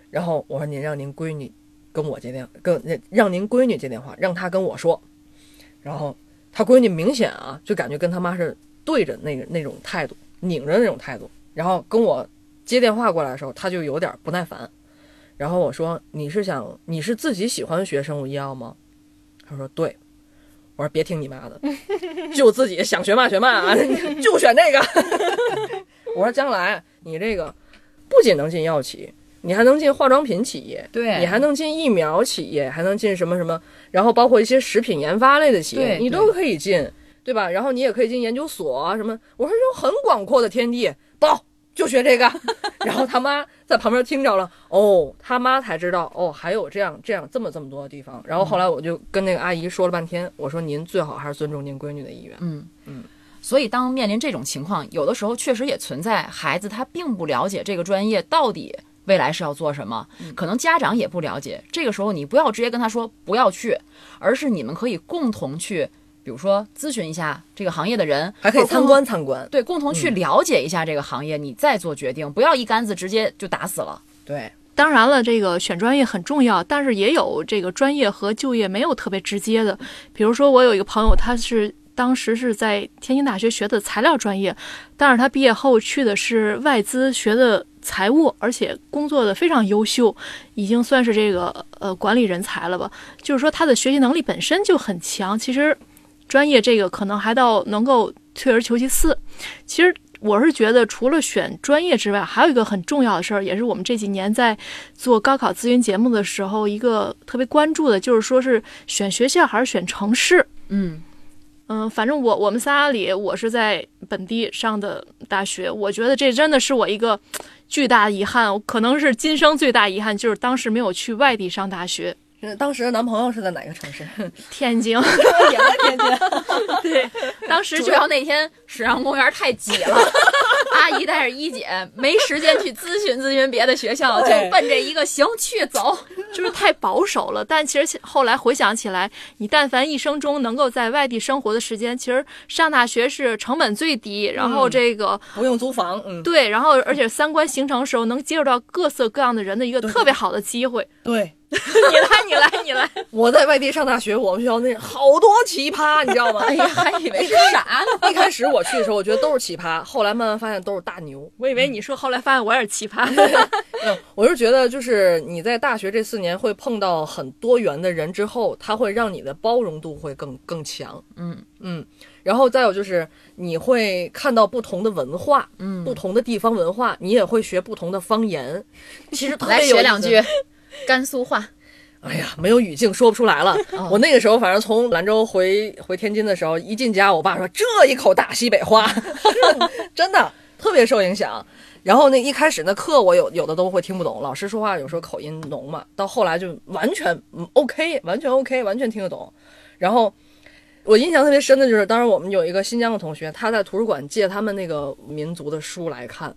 然后我说您让您闺女跟我接电，跟让您闺女接电话，让她跟我说。然后他闺女明显啊，就感觉跟他妈是对着那个那种态度，拧着那种态度。然后跟我接电话过来的时候，他就有点不耐烦。然后我说你是想你是自己喜欢学生物医药吗？他说对。我说别听你妈的，就自己想学嘛学嘛啊，就选这个。我说将来你这个不仅能进药企，你还能进化妆品企业，对你还能进疫苗企业，还能进什么什么，然后包括一些食品研发类的企业，你都可以进，对吧？然后你也可以进研究所啊什么。我说有很广阔的天地，报就学这个。然后他妈在旁边听着了，哦，他妈才知道，哦，还有这样这样这么这么多的地方。然后后来我就跟那个阿姨说了半天，我说您最好还是尊重您闺女的意愿。嗯嗯。所以，当面临这种情况，有的时候确实也存在孩子他并不了解这个专业到底未来是要做什么，可能家长也不了解。这个时候，你不要直接跟他说不要去，而是你们可以共同去，比如说咨询一下这个行业的人，还可以参观参观。对，共同去了解一下这个行业，你再做决定，不要一竿子直接就打死了。对，当然了，这个选专业很重要，但是也有这个专业和就业没有特别直接的。比如说，我有一个朋友，他是当时是在天津大学学的材料专业，但是他毕业后去的是外资学的财务，而且工作的非常优秀，已经算是这个呃管理人才了吧。就是说，他的学习能力本身就很强。其实，专业这个可能还到能够退而求其次。其实我是觉得，除了选专业之外，还有一个很重要的事儿，也是我们这几年在做高考咨询节目的时候一个特别关注的，就是说是选学校还是选城市。嗯嗯，反正我我们仨里，我是在本地上的大学，我觉得这真的是我一个巨大的遗憾，可能是今生最大遗憾，就是当时没有去外地上大学。嗯当时的男朋友是在哪个城市？天津，也在天津。对，当时就主要那天水上公园太挤了，阿姨带着一姐没时间去咨询咨询别的学校，就奔这一个行去走。就是太保守了。但其实后来回想起来，你但凡一生中能够在外地生活的时间，其实上大学是成本最低，然后这个、不用租房，嗯，对，然后而且三观形成的时候，能接触到各色各样的人的一个特别好的机会。对。你来，你来，你来。我在外地上大学，我们学校那好多奇葩，你知道吗？哎呀，还以为是啥呢？一开始我去的时候，我觉得都是奇葩，后来慢慢发现都是大牛。我以为你说后来发现我也是奇葩。嗯，我是觉得就是你在大学这四年会碰到很多元的人之后，他会让你的包容度会更更强。嗯嗯，然后再有就是你会看到不同的文化，嗯不同的地方文化，你也会学不同的方言。其实特别来学两句。甘肃话。哎呀，没有语境说不出来了。我那个时候反正从兰州回回天津的时候，一进家，我爸说这一口大西北话，真的特别受影响。然后那一开始那课我有有的都会听不懂，老师说话有时候口音浓嘛，到后来就完全嗯 OK，完全 OK，完全听得懂。然后我印象特别深的就是，当时我们有一个新疆的同学，他在图书馆借他们那个民族的书来看，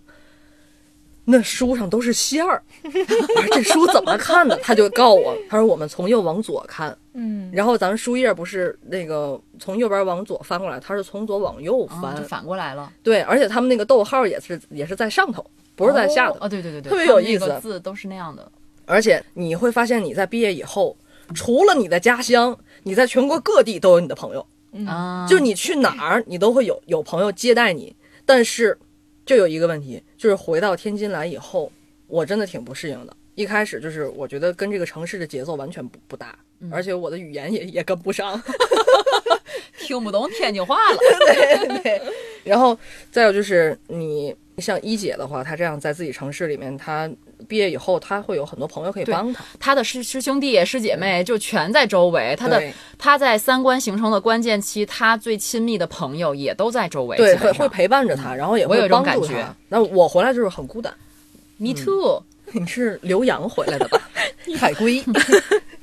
那书上都是线儿，我说这书怎么看的？他就告我，他说我们从右往左看，嗯，然后咱们书页不是那个从右边往左翻过来，他是从左往右翻，嗯，就反过来了，对，而且他们那个逗号也是也是在上头，不是在下头，哦，对对对对，特别有意思字都是那样的。而且你会发现你在毕业以后，除了你的家乡，你在全国各地都有你的朋友，啊，就是你去哪儿，你都会有有朋友接待你。但是，就有一个问题，就是回到天津来以后，我真的挺不适应的。一开始就是我觉得跟这个城市的节奏完全不不搭，而且我的语言也也跟不上。听不懂天津话了。对对，然后再有就是你像一姐的话，她这样在自己城市里面，她毕业以后，他会有很多朋友可以帮他。他的师师兄弟师姐妹就全在周围，他的他在三观形成的关键期，他最亲密的朋友也都在周围。对，会会陪伴着他，然后也会我有这种帮助感觉。那我回来就是很孤单。Me too，、你是留洋回来的吧？海归。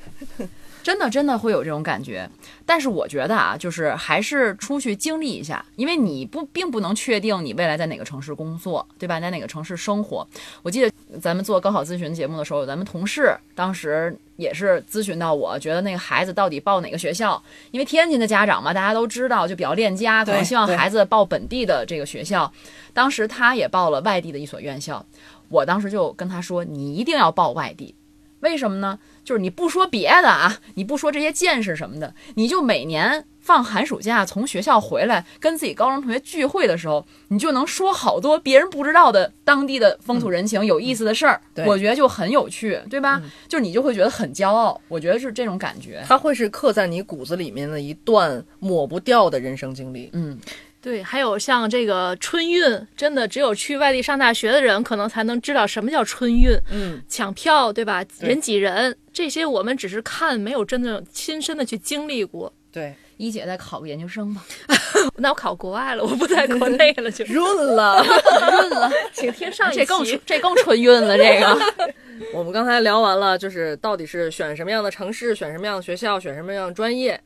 真的真的会有这种感觉。但是我觉得啊，就是还是出去经历一下，因为你不并不能确定你未来在哪个城市工作，对吧？在哪个城市生活。我记得咱们做高考咨询节目的时候，有咱们同事当时也是咨询到我，觉得那个孩子到底报哪个学校？因为天津的家长嘛，大家都知道，就比较恋家，可能希望孩子报本地的这个学校。当时他也报了外地的一所院校，我当时就跟他说，你一定要报外地。为什么呢？就是你不说别的啊，你不说这些见识什么的，你就每年放寒暑假从学校回来，跟自己高中同学聚会的时候，你就能说好多别人不知道的当地的风土人情、有意思的事儿，我觉得就很有趣，对吧？就是你就会觉得很骄傲，我觉得是这种感觉。它会是刻在你骨子里面的一段抹不掉的人生经历。嗯，对，还有像这个春运，真的只有去外地上大学的人，可能才能知道什么叫春运。嗯，抢票，对吧？对人挤人，这些我们只是看，没有真正亲身的去经历过。对，一姐再考个研究生吧，那我考国外了，我不在国内了，就 润了。润了，请听上一这更。这更春运了，这个。我们刚才聊完了，就是到底是选什么样的城市，选什么样的学校，选什么样的专业。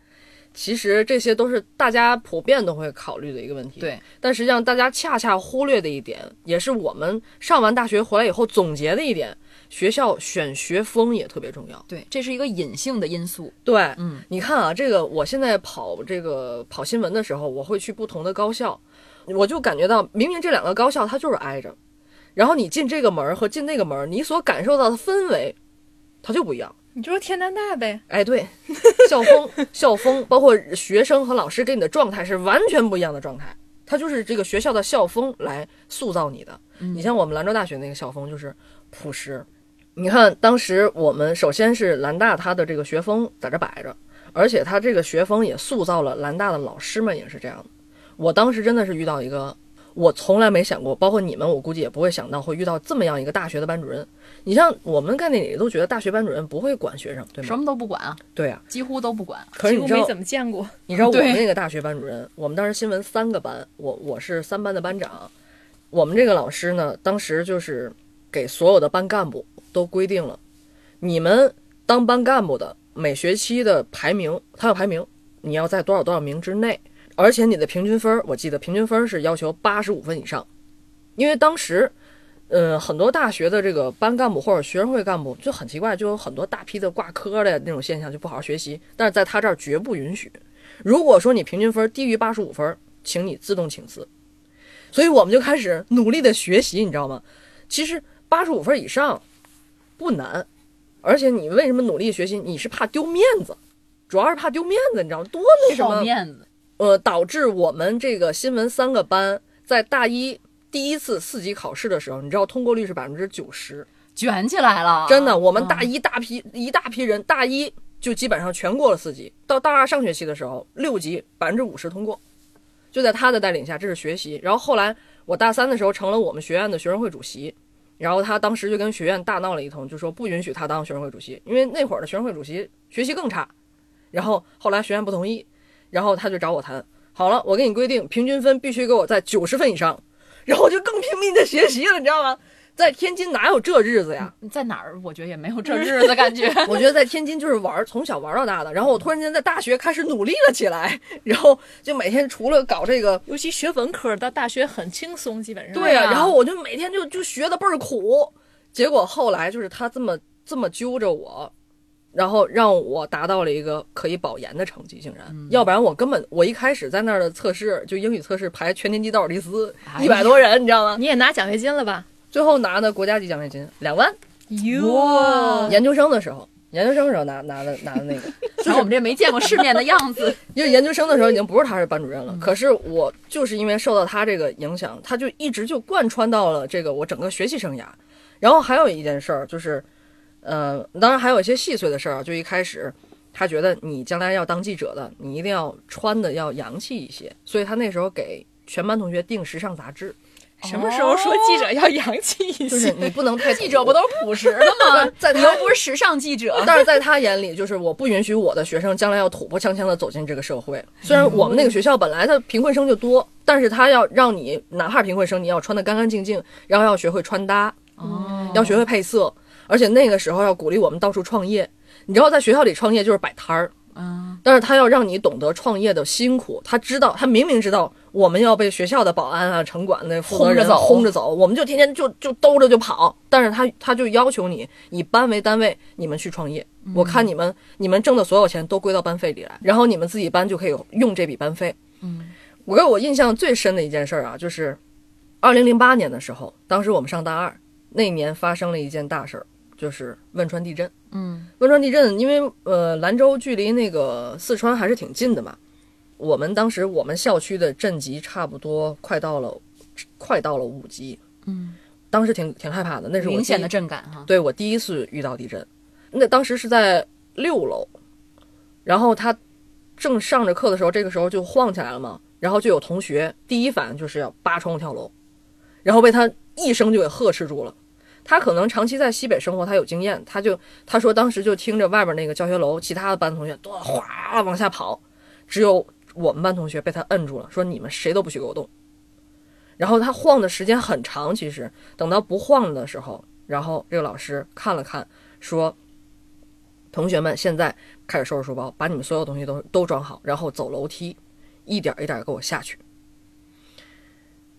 其实这些都是大家普遍都会考虑的一个问题。对，但实际上大家恰恰忽略的一点，也是我们上完大学回来以后总结的一点，学校选学风也特别重要。对，这是一个隐性的因素。对，嗯，你看啊，这个我现在跑这个跑新闻的时候，我会去不同的高校，我就感觉到明明这两个高校它就是挨着，然后你进这个门儿和进那个门儿，你所感受到的氛围，它就不一样。你就说天南大呗，哎，对，校风、校风，包括学生和老师给你的状态是完全不一样的状态。它就是这个学校的校风来塑造你的。你像我们兰州大学那个校风就是朴实。你看，当时我们首先是兰大，它的这个学风在这摆着，而且它这个学风也塑造了兰大的老师们也是这样的。我当时真的是遇到一个我从来没想过，包括你们，我估计也不会想到会遇到这么样一个大学的班主任。你像我们概念里都觉得大学班主任不会管学生，对吗？什么都不管啊，对啊。几乎都不管。几乎没可是你知道，怎么见过。你知道我们那个大学班主任，我们当时新闻三个班，我我是三班的班长。我们这个老师呢，当时就是给所有的班干部都规定了，你们当班干部的每学期的排名，他要排名，你要在多少多少名之内，而且你的平均分儿，我记得平均分儿是要求八十五分以上，因为当时。呃，很多大学的这个班干部或者学生会干部就很奇怪，就有很多大批的挂科的那种现象，就不好好学习。但是在他这儿绝不允许。如果说你平均分低于八十五分，请你自动请辞。所以我们就开始努力的学习，你知道吗？其实八十五分以上不难，而且你为什么努力学习？你是怕丢面子，主要是怕丢面子，你知道吗？多那什么？面子，呃，导致我们这个新闻三个班在大一第一次四级考试的时候，你知道通过率是百分之九十，卷起来了。真的，我们大嗯一大批、一大批人，大一就基本上全过了四级，到大二上学期的时候，六级百分之五十通过，就在他的带领下，这是学习。然后后来我大三的时候成了我们学院的学生会主席，然后他当时就跟学院大闹了一通，就说不允许他当学生会主席，因为那会儿的学生会主席学习更差。然后后来学院不同意，然后他就找我谈，好了，我给你规定，平均分必须给我在九十分以上，然后我就更拼命的学习了，你知道吗？在天津哪有这日子呀？在哪儿？我觉得也没有这日子感觉。我觉得在天津就是玩儿，从小玩到大的。然后我突然间在大学开始努力了起来，然后就每天除了搞这个，尤其学文科到大学很轻松，基本上。对呀、啊然后我就每天就就学的倍儿苦。结果后来就是他这么这么揪着我，然后让我达到了一个可以保研的成绩，竟然，要不然我根本我一开始在那儿的测试就英语测试排全年级倒数第四，一百多人，你知道吗？你也拿奖学金了吧？最后拿的国家级奖学金两万，哇研究生的时候，研究生的时候拿拿的拿的那个。就是我们这没见过世面的样子，因为研究生的时候已经不是他是班主任了，可是我就是因为受到他这个影响，他就一直就贯穿到了这个我整个学习生涯。然后还有一件事儿就是，呃，当然还有一些细碎的事儿啊，就一开始他觉得你将来要当记者的，你一定要穿的要洋气一些，所以他那时候给全班同学订时尚杂志，什么时候说记者要洋气一就是些？你不能太 记者不都是朴实的吗？在你又 不是时尚记者，但是在他眼里，就是我不允许我的学生将来要土破枪枪的走进这个社会。虽然我们那个学校本来的贫困生就多，但是他要让你哪怕贫困生，你要穿的干干净净，然后要学会穿搭，哦要学会配色，而且那个时候要鼓励我们到处创业。你知道，在学校里创业就是摆摊儿，嗯，但是他要让你懂得创业的辛苦，他知道，他明明知道我们要被学校的保安啊、城管的负责人轰着走。轰着走，我们就天天就就兜着就跑，但是他他就要求你以班为单位，你们去创业，我看你们你们挣的所有钱都归到班费里来，然后你们自己班就可以用这笔班费。嗯，我给我印象最深的一件事儿啊，就是二零零八年的时候，当时我们上大二，那年发生了一件大事儿，就是汶川地震。嗯，汶川地震，因为呃兰州距离那个四川还是挺近的嘛，我们当时我们校区的震级差不多快到了，快到了五级，嗯，当时挺挺害怕的，那是我明显的震感哈。对我第一次遇到地震，那当时是在六楼，然后他正上着课的时候，这个时候就晃起来了嘛，然后就有同学第一反应就是要扒窗户跳楼，然后被他一声就给呵斥住了。他可能长期在西北生活，他有经验，他就他说当时就听着外边那个教学楼其他的班同学都哗往下跑，只有我们班同学被他摁住了，说你们谁都不许给我动。然后他晃的时间很长，其实等到不晃的时候，然后这个老师看了看，说：“同学们，现在开始收拾书包，把你们所有东西都都装好，然后走楼梯，一点一点给我下去。”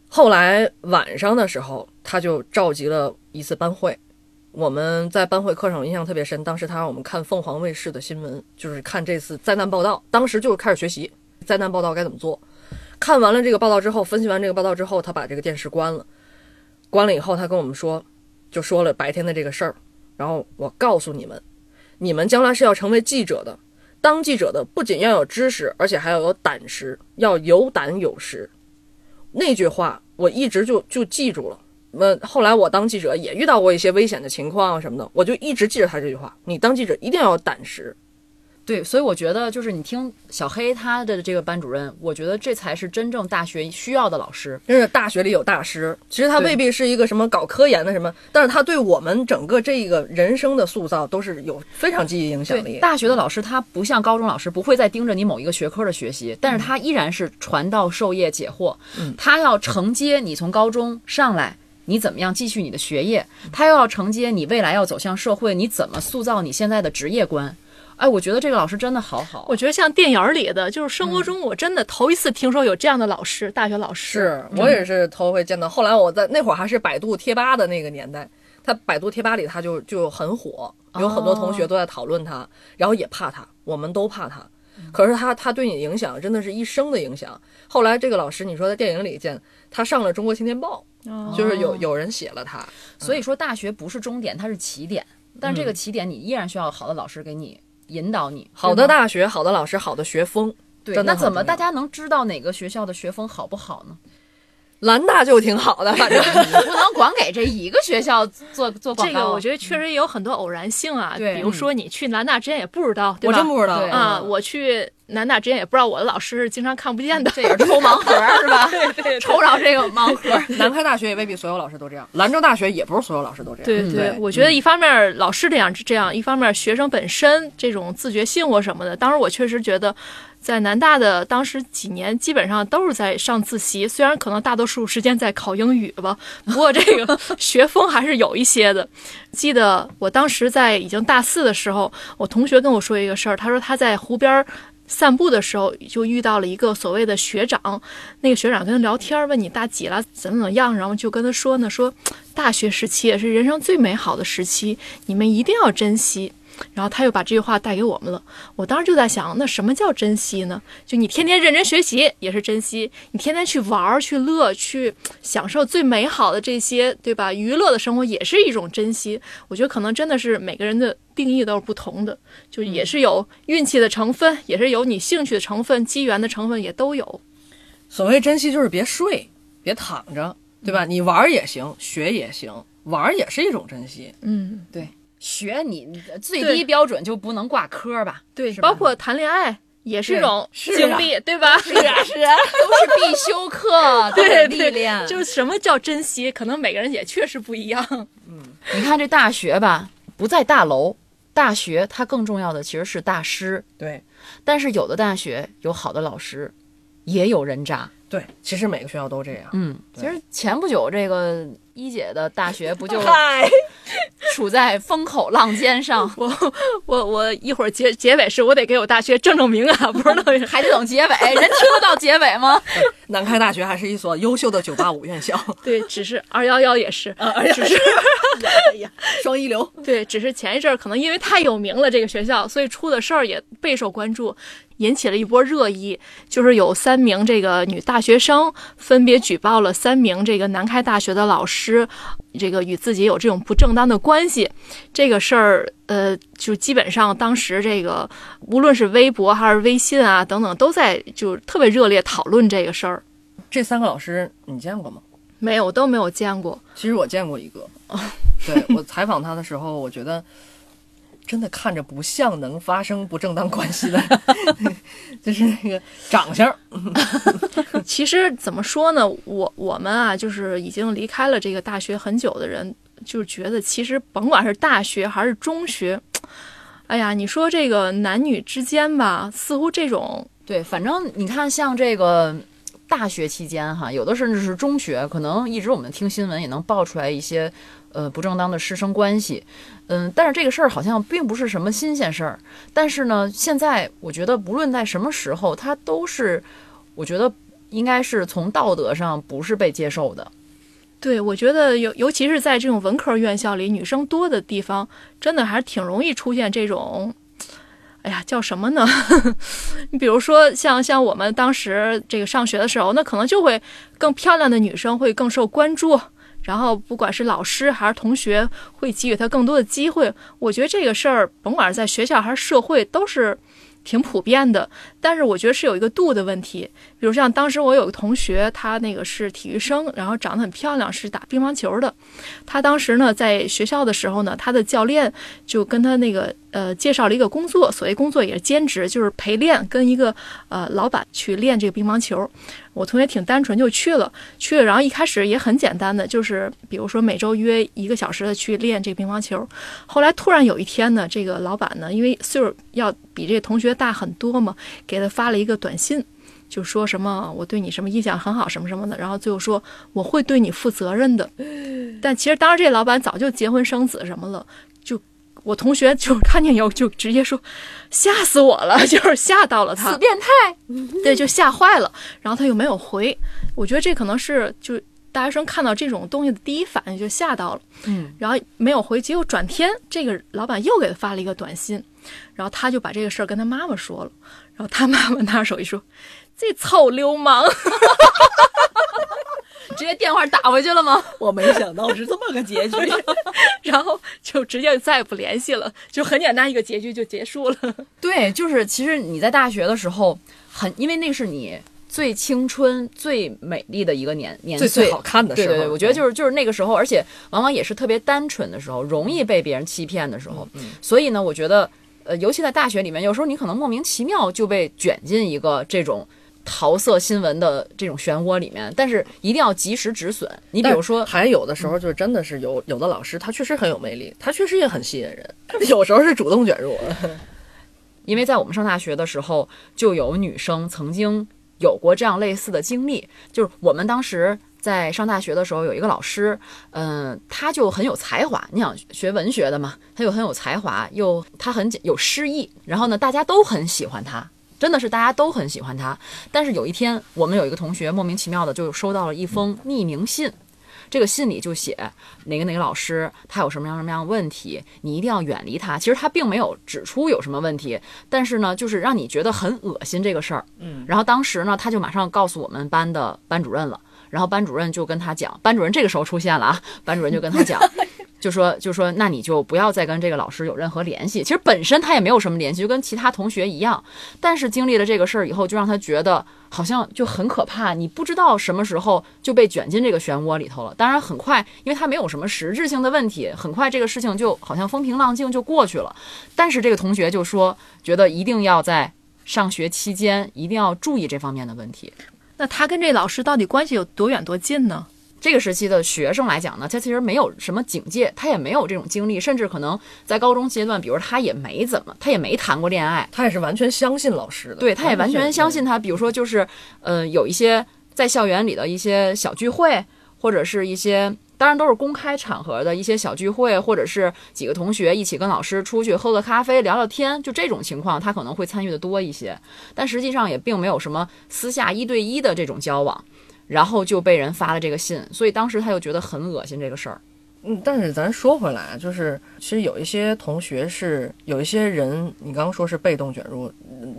后来晚上的时候，他就召集了一次班会。我们在班会课上印象特别深，当时他让我们看凤凰卫视的新闻，就是看这次灾难报道。当时就是开始学习灾难报道该怎么做。看完了这个报道之后，分析完这个报道之后，他把这个电视关了。关了以后，他跟我们说，就说了白天的这个事儿。然后我告诉你们，你们将来是要成为记者的。当记者的不仅要有知识，而且还要有胆识，要有胆有识。那句话我一直就就记住了。那后来我当记者也遇到过一些危险的情况啊什么的，我就一直记着他这句话：你当记者一定要有胆识。对，所以我觉得就是你听小黑他的这个班主任，我觉得这才是真正大学需要的老师。真是大学里有大师，其实他未必是一个什么搞科研的什么，但是他对我们整个这个人生的塑造都是有非常积极影响，力。大学的老师他不像高中老师，不会再盯着你某一个学科的学习，但是他依然是传道授业解惑。嗯他要承接你从高中上来。你怎么样继续你的学业？他又要承接你未来要走向社会，你怎么塑造你现在的职业观？哎，我觉得这个老师真的好好。我觉得像电影儿里的，就是生活中我真的头一次听说有这样的老师，大学老师。是我也是头回见到，后来我在那会儿还是百度贴吧的那个年代，他百度贴吧里他就就很火，有很多同学都在讨论他，然后也怕他，我们都怕他。可是他他对你的影响真的是一生的影响。后来这个老师，你说在电影里见他上了《中国青年报》，哦就是有有人写了他，所以说，大学不是终点，它是起点。但是这个起点，你依然需要好的老师给你引导你。好的大学、好的老师、好的学风，对，那怎么大家能知道哪个学校的学风好不好呢？兰大就挺好的，反正 你不能光给这一个学校做做广告。这个我觉得确实也有很多偶然性啊，对比如说你去兰大之前也不知道，对吧？我真不知道对啊，嗯我去南大之前也不知道我的老师是经常看不见的。这也是抽盲盒是吧？抽着这个盲盒。南开大学也未必所有老师都这样，兰州大学也不是所有老师都这样。对对，我觉得一方面老师这样这样，一方面学生本身这种自觉性或什么的。当时我确实觉得，在南大的当时几年基本上都是在上自习，虽然可能大多数时间在考英语吧，不过这个 学风还是有一些的。记得我当时在已经大四的时候，我同学跟我说一个事儿，他说他在湖边儿。散步的时候就遇到了一个所谓的学长，那个学长跟他聊天，问你大几了，怎么怎么样，然后就跟他说呢，说大学时期也是人生最美好的时期，你们一定要珍惜。然后他又把这句话带给我们了。我当时就在想，那什么叫珍惜呢？就你天天认真学习也是珍惜，你天天去玩儿、去乐、去享受最美好的这些，对吧？娱乐的生活也是一种珍惜。我觉得可能真的是每个人的定义都是不同的，就也是有运气的成分，也是有你兴趣的成分、机缘的成分，也都有。所谓珍惜就是别睡，别躺着，对吧？你玩儿也行，学也行，玩儿也是一种珍惜。嗯，对，学你最低标准就不能挂科吧？对，包括谈恋爱也是一种经历，对吧？是啊，是啊。都是必修课，对历练。就是什么叫珍惜，可能每个人也确实不一样。嗯你看这大学吧，不在大楼，大学它更重要的其实是大师。对但是有的大学有好的老师，也有人渣。对，其实每个学校都这样。嗯，其实前不久这个一姐的大学不就嗨，处在风口浪尖上，我我我一会儿结结尾是我得给我大学正正名啊，不是那个 还得等结尾，人听得到结尾吗？南开大学还是一所优秀的九八五院校，对，只是二幺幺也是，只是哎呀，双一流。对，只是前一阵儿可能因为太有名了这个学校，所以出的事儿也备受关注，引起了一波热议。就是有三名这个女大学生分别举报了三名这个南开大学的老师，这个与自己有这种不正当的关系。这个事儿，呃，就基本上当时这个无论是微博还是微信啊等等，都在就特别热烈讨论这个事儿。这三个老师你见过吗？没有，我都没有见过。其实我见过一个，对我采访他的时候，我觉得真的看着不像能发生不正当关系的，就是那个长相。其实怎么说呢，我我们啊，就是已经离开了这个大学很久的人，就觉得其实甭管是大学还是中学，哎呀，你说这个男女之间吧，似乎这种对，反正你看，像这个大学期间哈，有的甚至是中学，可能一直我们听新闻也能爆出来一些呃不正当的师生关系，嗯，但是这个事儿好像并不是什么新鲜事儿。但是呢，现在我觉得不论在什么时候，它都是我觉得应该是从道德上不是被接受的。对，我觉得尤尤其是在这种文科院校里，女生多的地方，真的还是挺容易出现这种，哎呀，叫什么呢？你比如说像像我们当时这个上学的时候，那可能就会更漂亮的女生会更受关注，然后不管是老师还是同学，会给予她更多的机会。我觉得这个事儿，甭管是在学校还是社会，都是挺普遍的，但是我觉得是有一个度的问题。比如像当时我有个同学，他那个是体育生，然后长得很漂亮，是打乒乓球的。他当时呢在学校的时候呢，他的教练就跟他那个呃介绍了一个工作，所谓工作也是兼职，就是陪练，跟一个呃老板去练这个乒乓球。我同学挺单纯就去了，去了，然后一开始也很简单的，就是比如说每周约一个小时的去练这个乒乓球。后来突然有一天呢，这个老板呢，因为岁数要比这个同学大很多嘛，给他发了一个短信。就说什么我对你什么印象很好什么什么的，然后最后说我会对你负责任的。但其实当时这老板早就结婚生子什么了，就我同学就看见以后就直接说吓死我了，就是吓到了他，死变态，对，就吓坏了。然后他又没有回，我觉得这可能是就大学生看到这种东西的第一反应就吓到了，嗯，然后没有回，结果转天这个老板又给他发了一个短信，然后他就把这个事儿跟他妈妈说了，然后他妈妈拿着手机说。这臭流氓！直接电话打回去了吗？我没想到是这么个结局，然后就直接再也不联系了，就很简单一个结局就结束了。对，就是其实你在大学的时候，很因为那是你最青春、最美丽的一个年年岁，最好看的时候。对对对，我觉得就是就是那个时候，而且往往也是特别单纯的时候，容易被别人欺骗的时候。嗯所以呢，我觉得呃，尤其在大学里面，有时候你可能莫名其妙就被卷进一个这种。桃色新闻的这种漩涡里面，但是一定要及时止损。你比如说，还有的时候就是真的是有有的老师，他确实很有魅力，他确实也很吸引人，有时候是主动卷入。因为在我们上大学的时候，就有女生曾经有过这样类似的经历，就是我们当时在上大学的时候，有一个老师，嗯，他就很有才华。你想学文学的嘛，他又很有才华，又他很有诗意，然后呢，大家都很喜欢他。真的是大家都很喜欢他，但是有一天，我们有一个同学莫名其妙的就收到了一封匿名信，这个信里就写哪个哪个老师他有什么样什么样问题，你一定要远离他。其实他并没有指出有什么问题，但是呢，就是让你觉得很恶心这个事儿。嗯，然后当时呢，他就马上告诉我们班的班主任了，然后班主任就跟他讲，班主任这个时候出现了啊，班主任就跟他讲。就说就说，那你就不要再跟这个老师有任何联系。其实本身他也没有什么联系，就跟其他同学一样。但是经历了这个事儿以后，就让他觉得好像就很可怕。你不知道什么时候就被卷进这个漩涡里头了。当然很快，因为他没有什么实质性的问题，很快这个事情就好像风平浪静就过去了。但是这个同学就说，觉得一定要在上学期间一定要注意这方面的问题。那他跟这老师到底关系有多远多近呢？这个时期的学生来讲呢，他其实没有什么警戒，他也没有这种经历，甚至可能在高中阶段，比如他也没怎么，他也没谈过恋爱，他也是完全相信老师的，对，他也完全相信他。比如说，就是呃，有一些在校园里的一些小聚会，或者是一些当然都是公开场合的一些小聚会，或者是几个同学一起跟老师出去喝个咖啡、聊聊天，就这种情况，他可能会参与的多一些。但实际上也并没有什么私下一对一的这种交往。然后就被人发了这个信，所以当时他就觉得很恶心这个事儿。嗯，但是咱说回来，就是其实有一些同学是有一些人，你刚刚说是被动卷入，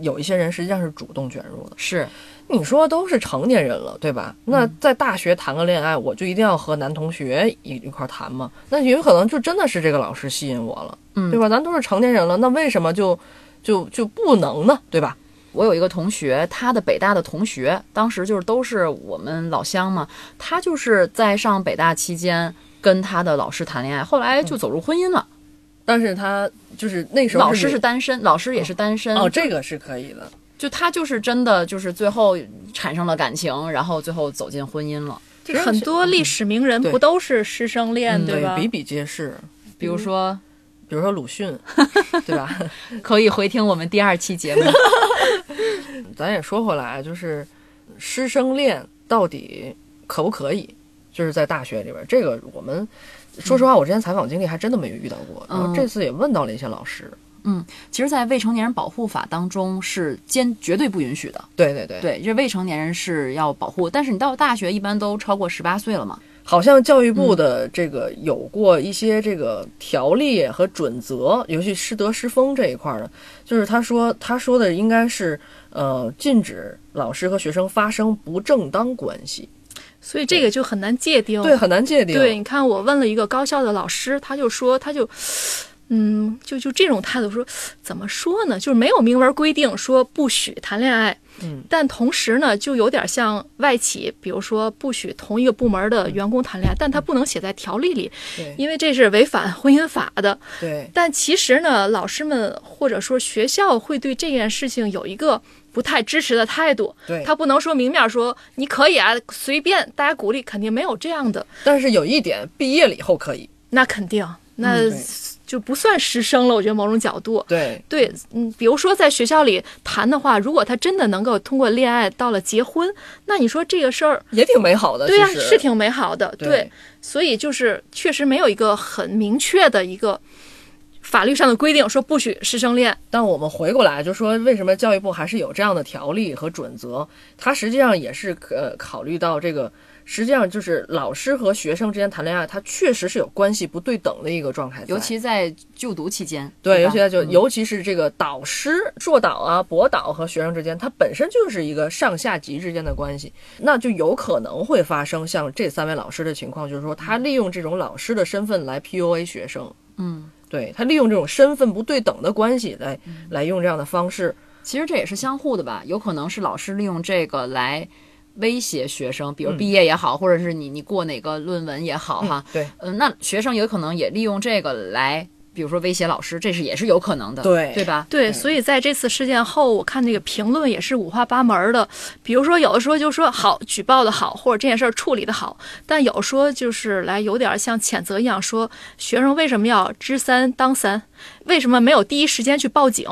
有一些人实际上是主动卷入的。是，你说都是成年人了，对吧？那在大学谈个恋爱，我就一定要和男同学一一块谈吗？那有可能就真的是这个老师吸引我了，嗯，对吧？咱都是成年人了，那为什么就就就不能呢？对吧？我有一个同学，他的北大的同学，当时就是都是我们老乡嘛。他就是在上北大期间跟他的老师谈恋爱，后来就走入婚姻了。但是他就是那时候老师是单身，老师也是单身。哦，这个是可以的。就他就是真的就是最后产生了感情，然后最后走进婚姻了。很多历史名人不都是师生恋，对吧？比比皆是。比如说。比如说鲁迅，对吧？可以回听我们第二期节目。咱也说回来，就是师生恋到底可不可以？就是在大学里边，这个我们说实话，我之前采访经历还真的没有遇到过。然后这次也问到了一些老师。嗯，其实，在未成年人保护法当中是坚绝对不允许的。对对对，对，这未成年人是要保护，但是你到大学一般都超过十八岁了嘛。好像教育部的这个有过一些这个条例和准则，尤其师德师风这一块的，就是他说他说的应该是呃禁止老师和学生发生不正当关系，所以这个就很难界定，对，很难界定。对，你看我问了一个高校的老师，他就说他就嗯，就就这种态度说，怎么说呢？就是没有明文规定说不许谈恋爱，嗯，但同时呢，就有点像外企，比如说不许同一个部门的员工谈恋爱，但他不能写在条例里，对因为这是违反婚姻法的。对，但其实呢，老师们或者说学校会对这件事情有一个不太支持的态度，对。他不能说明面说你可以啊，随便大家鼓励，肯定没有这样的，但是有一点，毕业了以后可以，那肯定那就不算师生了。我觉得某种角度，对，对，嗯，比如说在学校里谈的话，如果他真的能够通过恋爱到了结婚，那你说这个事儿，也挺美好的，对呀、是挺美好的，对所以就是确实没有一个很明确的一个法律上的规定说不许师生恋。但我们回过来就说，为什么教育部还是有这样的条例和准则？它实际上也是呃考虑到这个，实际上就是老师和学生之间谈恋爱，它确实是有关系不对等的一个状态，尤其在就读期间，对，尤其在就、嗯。尤其是这个导师、硕导啊、博导和学生之间，它本身就是一个上下级之间的关系，那就有可能会发生像这三位老师的情况，就是说他利用这种老师的身份来 PUA 学生，嗯，对他利用这种身份不对等的关系来、来用这样的方式，其实这也是相互的吧，有可能是老师利用这个来威胁学生，比如嗯。毕业也好，或者是你你过哪个论文也好哈，对。嗯、那学生有可能也利用这个来，比如说威胁老师，这是也是有可能的，对对吧？对，所以在这次事件后，我看那个评论也是五花八门的。比如说，有的时候就说好举报的好，或者这件事儿处理的好，但有说就是来有点像谴责一样，说学生为什么要知三当三，为什么没有第一时间去报警？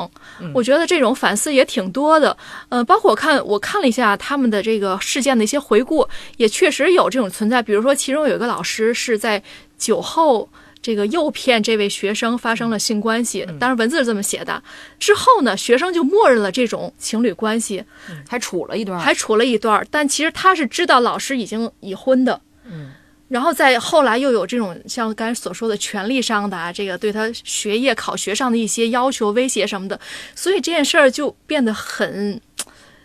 我觉得这种反思也挺多的。呃，包括我看我看了一下他们的这个事件的一些回顾，也确实有这种存在。比如说，其中有一个老师是在酒后。这个诱骗这位学生发生了性关系，当然文字是这么写的。之后呢，学生就默认了这种情侣关系，还处了一段，还处了一段儿，但其实他是知道老师已经已婚的。嗯，然后在后来又有这种像刚才所说的权利上的啊，这个对他学业考学上的一些要求、威胁什么的，所以这件事儿就变得很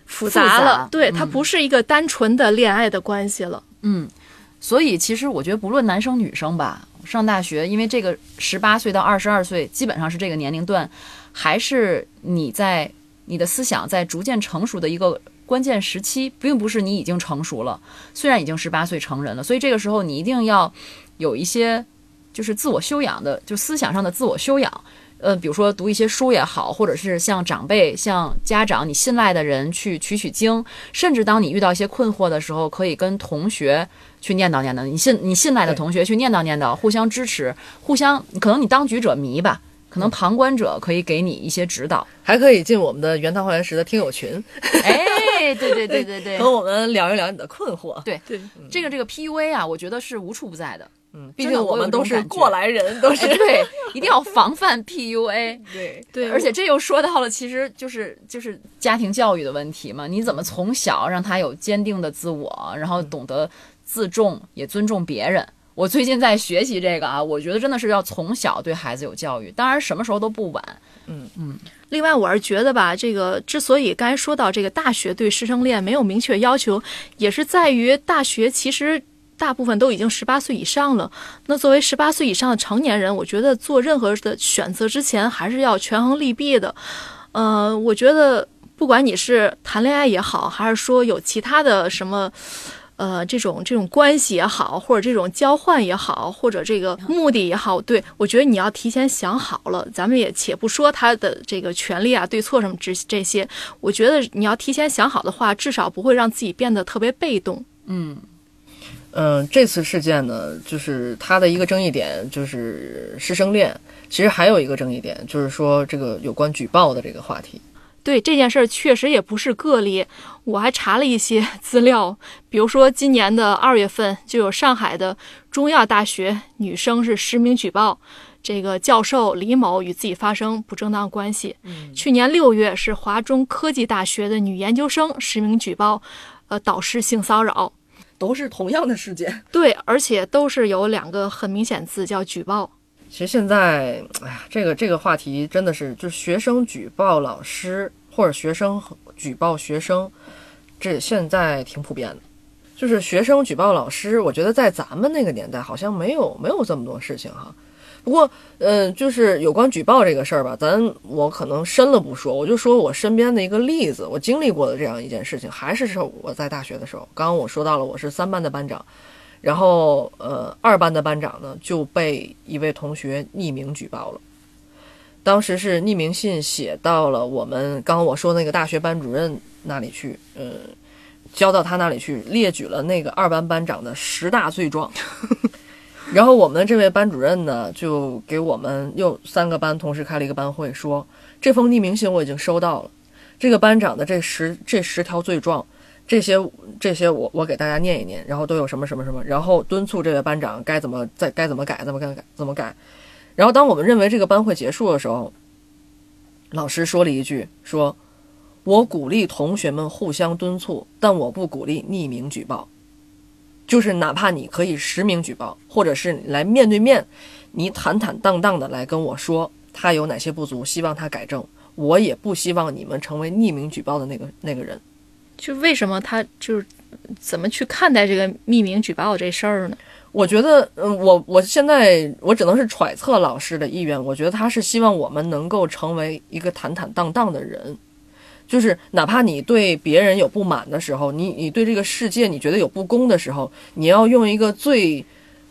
复杂了。对，嗯它不是一个单纯的恋爱的关系了。嗯，所以其实我觉得不论男生女生吧，上大学，因为这个十八岁到二十二岁基本上是这个年龄段，还是你在你的思想在逐渐成熟的一个关键时期，并不是你已经成熟了，虽然已经十八岁成人了，所以这个时候你一定要有一些就是自我修养的，就思想上的自我修养。呃，比如说读一些书也好，或者是向长辈、向家长你信赖的人去取取经，甚至当你遇到一些困惑的时候，可以跟同学去念叨念叨，你信你信赖的同学去念叨念叨，互相支持，互相可能你当局者迷吧，可能旁观者可以给你一些指导。还可以进我们的原汤化原食的听友群，哎，对对对对 对和我们聊一聊你的困惑。对对，这个这个 PUA 啊，我觉得是无处不在的。嗯，毕竟我们都是过来人，都是哎，对，一定要防范 PUA。对对，而且这又说到了，其实就是就是家庭教育的问题嘛。你怎么从小让他有坚定的自我，然后懂得自重，也尊重别人？我最近在学习这个啊，我觉得真的是要从小对孩子有教育，当然什么时候都不晚。嗯嗯另外，我是觉得吧，这个之所以刚才说到这个大学对师生恋没有明确要求，也是在于大学其实大部分都已经十八岁以上了。那作为十八岁以上的成年人，我觉得做任何的选择之前，还是要权衡利弊的。呃，我觉得不管你是谈恋爱也好，还是说有其他的什么。呃，这种这种关系也好，或者这种交换也好，或者这个目的也好，对我觉得你要提前想好了。咱们也且不说他的这个权利啊、对错什么这这些，我觉得你要提前想好的话，至少不会让自己变得特别被动。嗯，嗯，这次事件呢，就是它的一个争议点就是师生恋，其实还有一个争议点就是说这个有关举报的这个话题。对这件事儿确实也不是个例，我还查了一些资料，比如说今年的二月份就有上海的中药大学女生是实名举报这个教授李某与自己发生不正当关系。去年六月是华中科技大学的女研究生实名举报，呃导师性骚扰。都是同样的事件。对，而且都是有两个很明显字叫举报。其实现在，哎呀，这个这个话题真的是，就是学生举报老师或者学生举报学生，这现在挺普遍的。就是学生举报老师，我觉得在咱们那个年代好像没有没有这么多事情哈。不过，呃，就是有关举报这个事儿吧，咱我可能深了不说，我就说我身边的一个例子，我经历过的这样一件事情，还是是我在大学的时候。刚刚我说到了，我是三班的班长，然后呃，二班的班长呢就被一位同学匿名举报了。当时是匿名信写到了我们刚刚我说那个大学班主任那里去，嗯，交到他那里去，列举了那个二班班长的十大罪状。然后我们的这位班主任呢，就给我们又三个班同时开了一个班会，说这封匿名信我已经收到了，这个班长的这十这十条罪状，这些这些我我给大家念一念，然后都有什么什么什么，然后敦促这位班长该怎么再该怎么改，怎么改怎么改。然后当我们认为这个班会结束的时候，老师说了一句，说我鼓励同学们互相敦促，但我不鼓励匿名举报。就是哪怕你可以实名举报，或者是来面对面，你坦坦荡荡的来跟我说他有哪些不足，希望他改正，我也不希望你们成为匿名举报的那个那个人。就为什么他就是怎么去看待这个匿名举报这事儿呢？我觉得，嗯，我我现在我只能是揣测老师的意愿。我觉得他是希望我们能够成为一个坦坦荡荡的人。就是哪怕你对别人有不满的时候，你你对这个世界你觉得有不公的时候，你要用一个最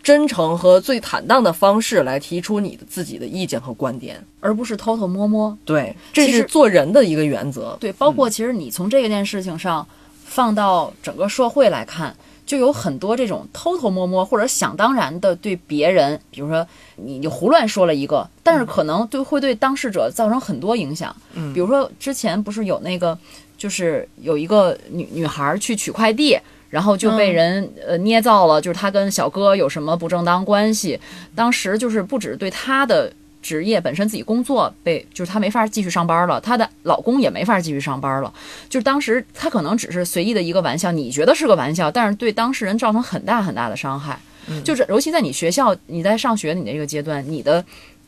真诚和最坦荡的方式来提出你的自己的意见和观点，而不是偷偷摸摸。对，这是做人的一个原则。对，包括其实你从这件事情上放到整个社会来看，就有很多这种偷偷摸摸或者想当然的对别人，比如说你你胡乱说了一个，但是可能对会对当事者造成很多影响。嗯比如说之前不是有那个，就是有一个女女孩去取快递。然后就被人、呃捏造了，就是她跟小哥有什么不正当关系。当时就是不止对她的职业本身自己工作被，就是她没法继续上班了，她的老公也没法继续上班了。就是当时她可能只是随意的一个玩笑，你觉得是个玩笑，但是对当事人造成很大很大的伤害。就是尤其在你学校，你在上学你的这个阶段，你的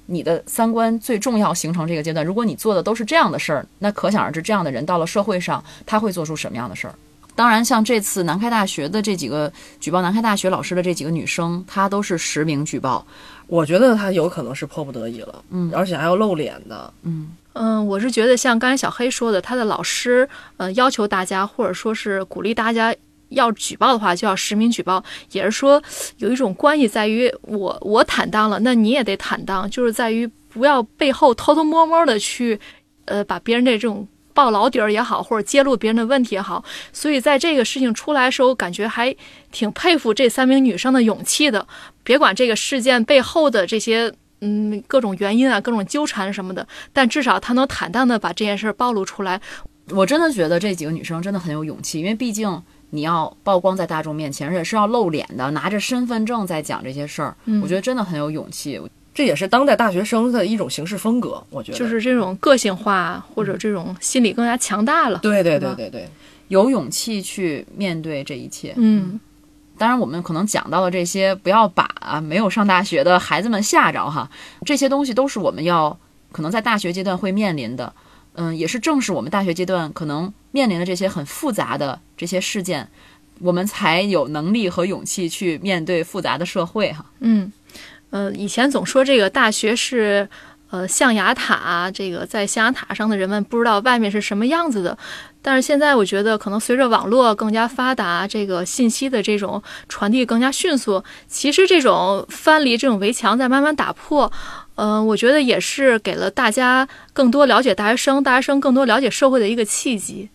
你的三观最重要形成这个阶段，如果你做的都是这样的事儿，那可想而知，这样的人到了社会上，他会做出什么样的事儿。当然，像这次南开大学的这几个举报南开大学老师的这几个女生，她都是实名举报。我觉得他有可能是迫不得已了，嗯而且还要露脸的。嗯嗯，我是觉得像刚才小黑说的，他的老师呃要求大家，或者说是鼓励大家要举报的话，就要实名举报，也是说有一种关系在于我我坦荡了，那你也得坦荡，就是在于不要背后偷偷摸摸的去呃把别人的这种。爆老底儿也好，或者揭露别人的问题也好，所以在这个事情出来的时候，感觉还挺佩服这三名女生的勇气的。别管这个事件背后的这些嗯各种原因啊、各种纠缠什么的，但至少她能坦荡的把这件事儿暴露出来。我真的觉得这几个女生真的很有勇气，因为毕竟你要曝光在大众面前，而且是要露脸的，拿着身份证在讲这些事儿，嗯我觉得真的很有勇气。这也是当代大学生的一种行事风格，我觉得就是这种个性化或者这种心理更加强大了。对对对对对，有勇气去面对这一切。嗯，当然，我们可能讲到的这些，不要把啊没有上大学的孩子们吓着哈。这些东西都是我们要可能在大学阶段会面临的，嗯，也是正是我们大学阶段可能面临的这些很复杂的这些事件，我们才有能力和勇气去面对复杂的社会哈。嗯，呃，以前总说这个大学是呃象牙塔，这个在象牙塔上的人们不知道外面是什么样子的。但是现在我觉得，可能随着网络更加发达，这个信息的这种传递更加迅速，其实这种藩篱、这种围墙在慢慢打破。嗯、我觉得也是给了大家更多了解大学生、大学生更多了解社会的一个契机。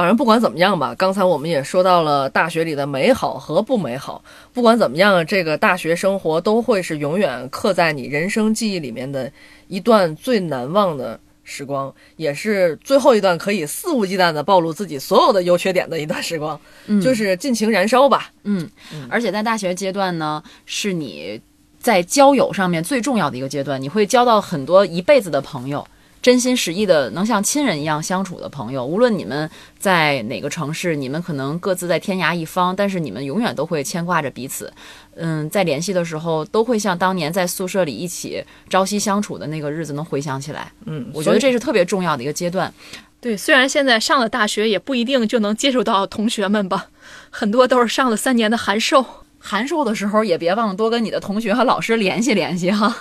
反正不管怎么样吧，刚才我们也说到了大学里的美好和不美好。不管怎么样，这个大学生活都会是永远刻在你人生记忆里面的一段最难忘的时光，也是最后一段可以肆无忌惮地暴露自己所有的优缺点的一段时光，就是尽情燃烧吧。嗯，而且在大学阶段呢，是你在交友上面最重要的一个阶段，你会交到很多一辈子的朋友。真心实意的能像亲人一样相处的朋友，无论你们在哪个城市，你们可能各自在天涯一方，但是你们永远都会牵挂着彼此。嗯，在联系的时候，都会像当年在宿舍里一起朝夕相处的那个日子能回想起来。嗯，我觉得这是特别重要的一个阶段。对，虽然现在上了大学，也不一定就能接触到同学们吧，很多都是上了三年的函授。函授的时候也别忘了多跟你的同学和老师联系联系哈。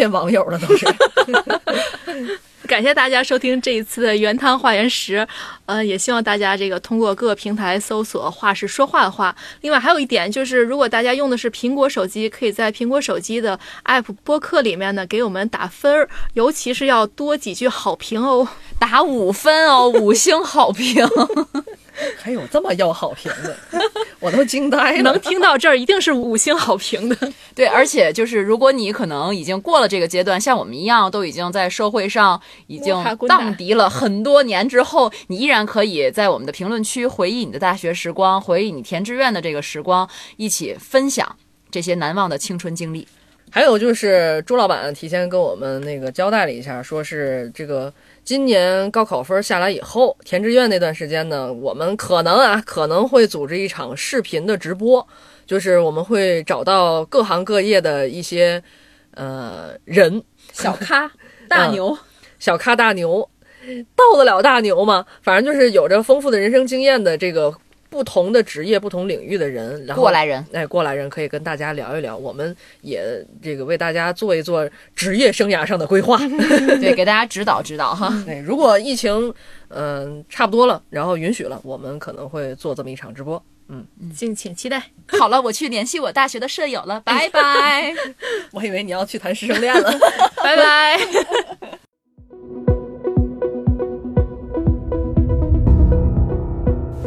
变网友了都是。感谢大家收听这一次的原汤化原食，呃，也希望大家这个通过各个平台搜索“话是说话的话”。另外还有一点就是，如果大家用的是苹果手机，可以在苹果手机的 App 播客里面呢给我们打分儿，尤其是要多几句好评哦。打五分哦，五星好评。还有这么要好评的，我都惊呆了。能听到这儿，一定是五星好评的。对，而且就是如果你可能已经过了这个阶段，像我们一样都已经在社会上已经荡涤了很多年之后，你依然可以在我们的评论区回忆你的大学时光，回忆你填志愿的这个时光，一起分享这些难忘的青春经历。还有就是朱老板提前跟我们那个交代了一下，说是这个今年高考分下来以后，填志愿那段时间呢，我们可能啊可能会组织一场视频的直播，就是我们会找到各行各业的一些呃人，小咖、大牛，小咖大牛，到得了大牛吗？反正就是有着丰富的人生经验的这个不同的职业、不同领域的人，然后过来人。哎，过来人可以跟大家聊一聊，我们也这个为大家做一做职业生涯上的规划。对，给大家指导指导哈。对，如果疫情嗯、差不多了，然后允许了，我们可能会做这么一场直播。嗯敬请期待。好了，我去联系我大学的舍友了，拜拜。我以为你要去谈师生恋了。拜拜。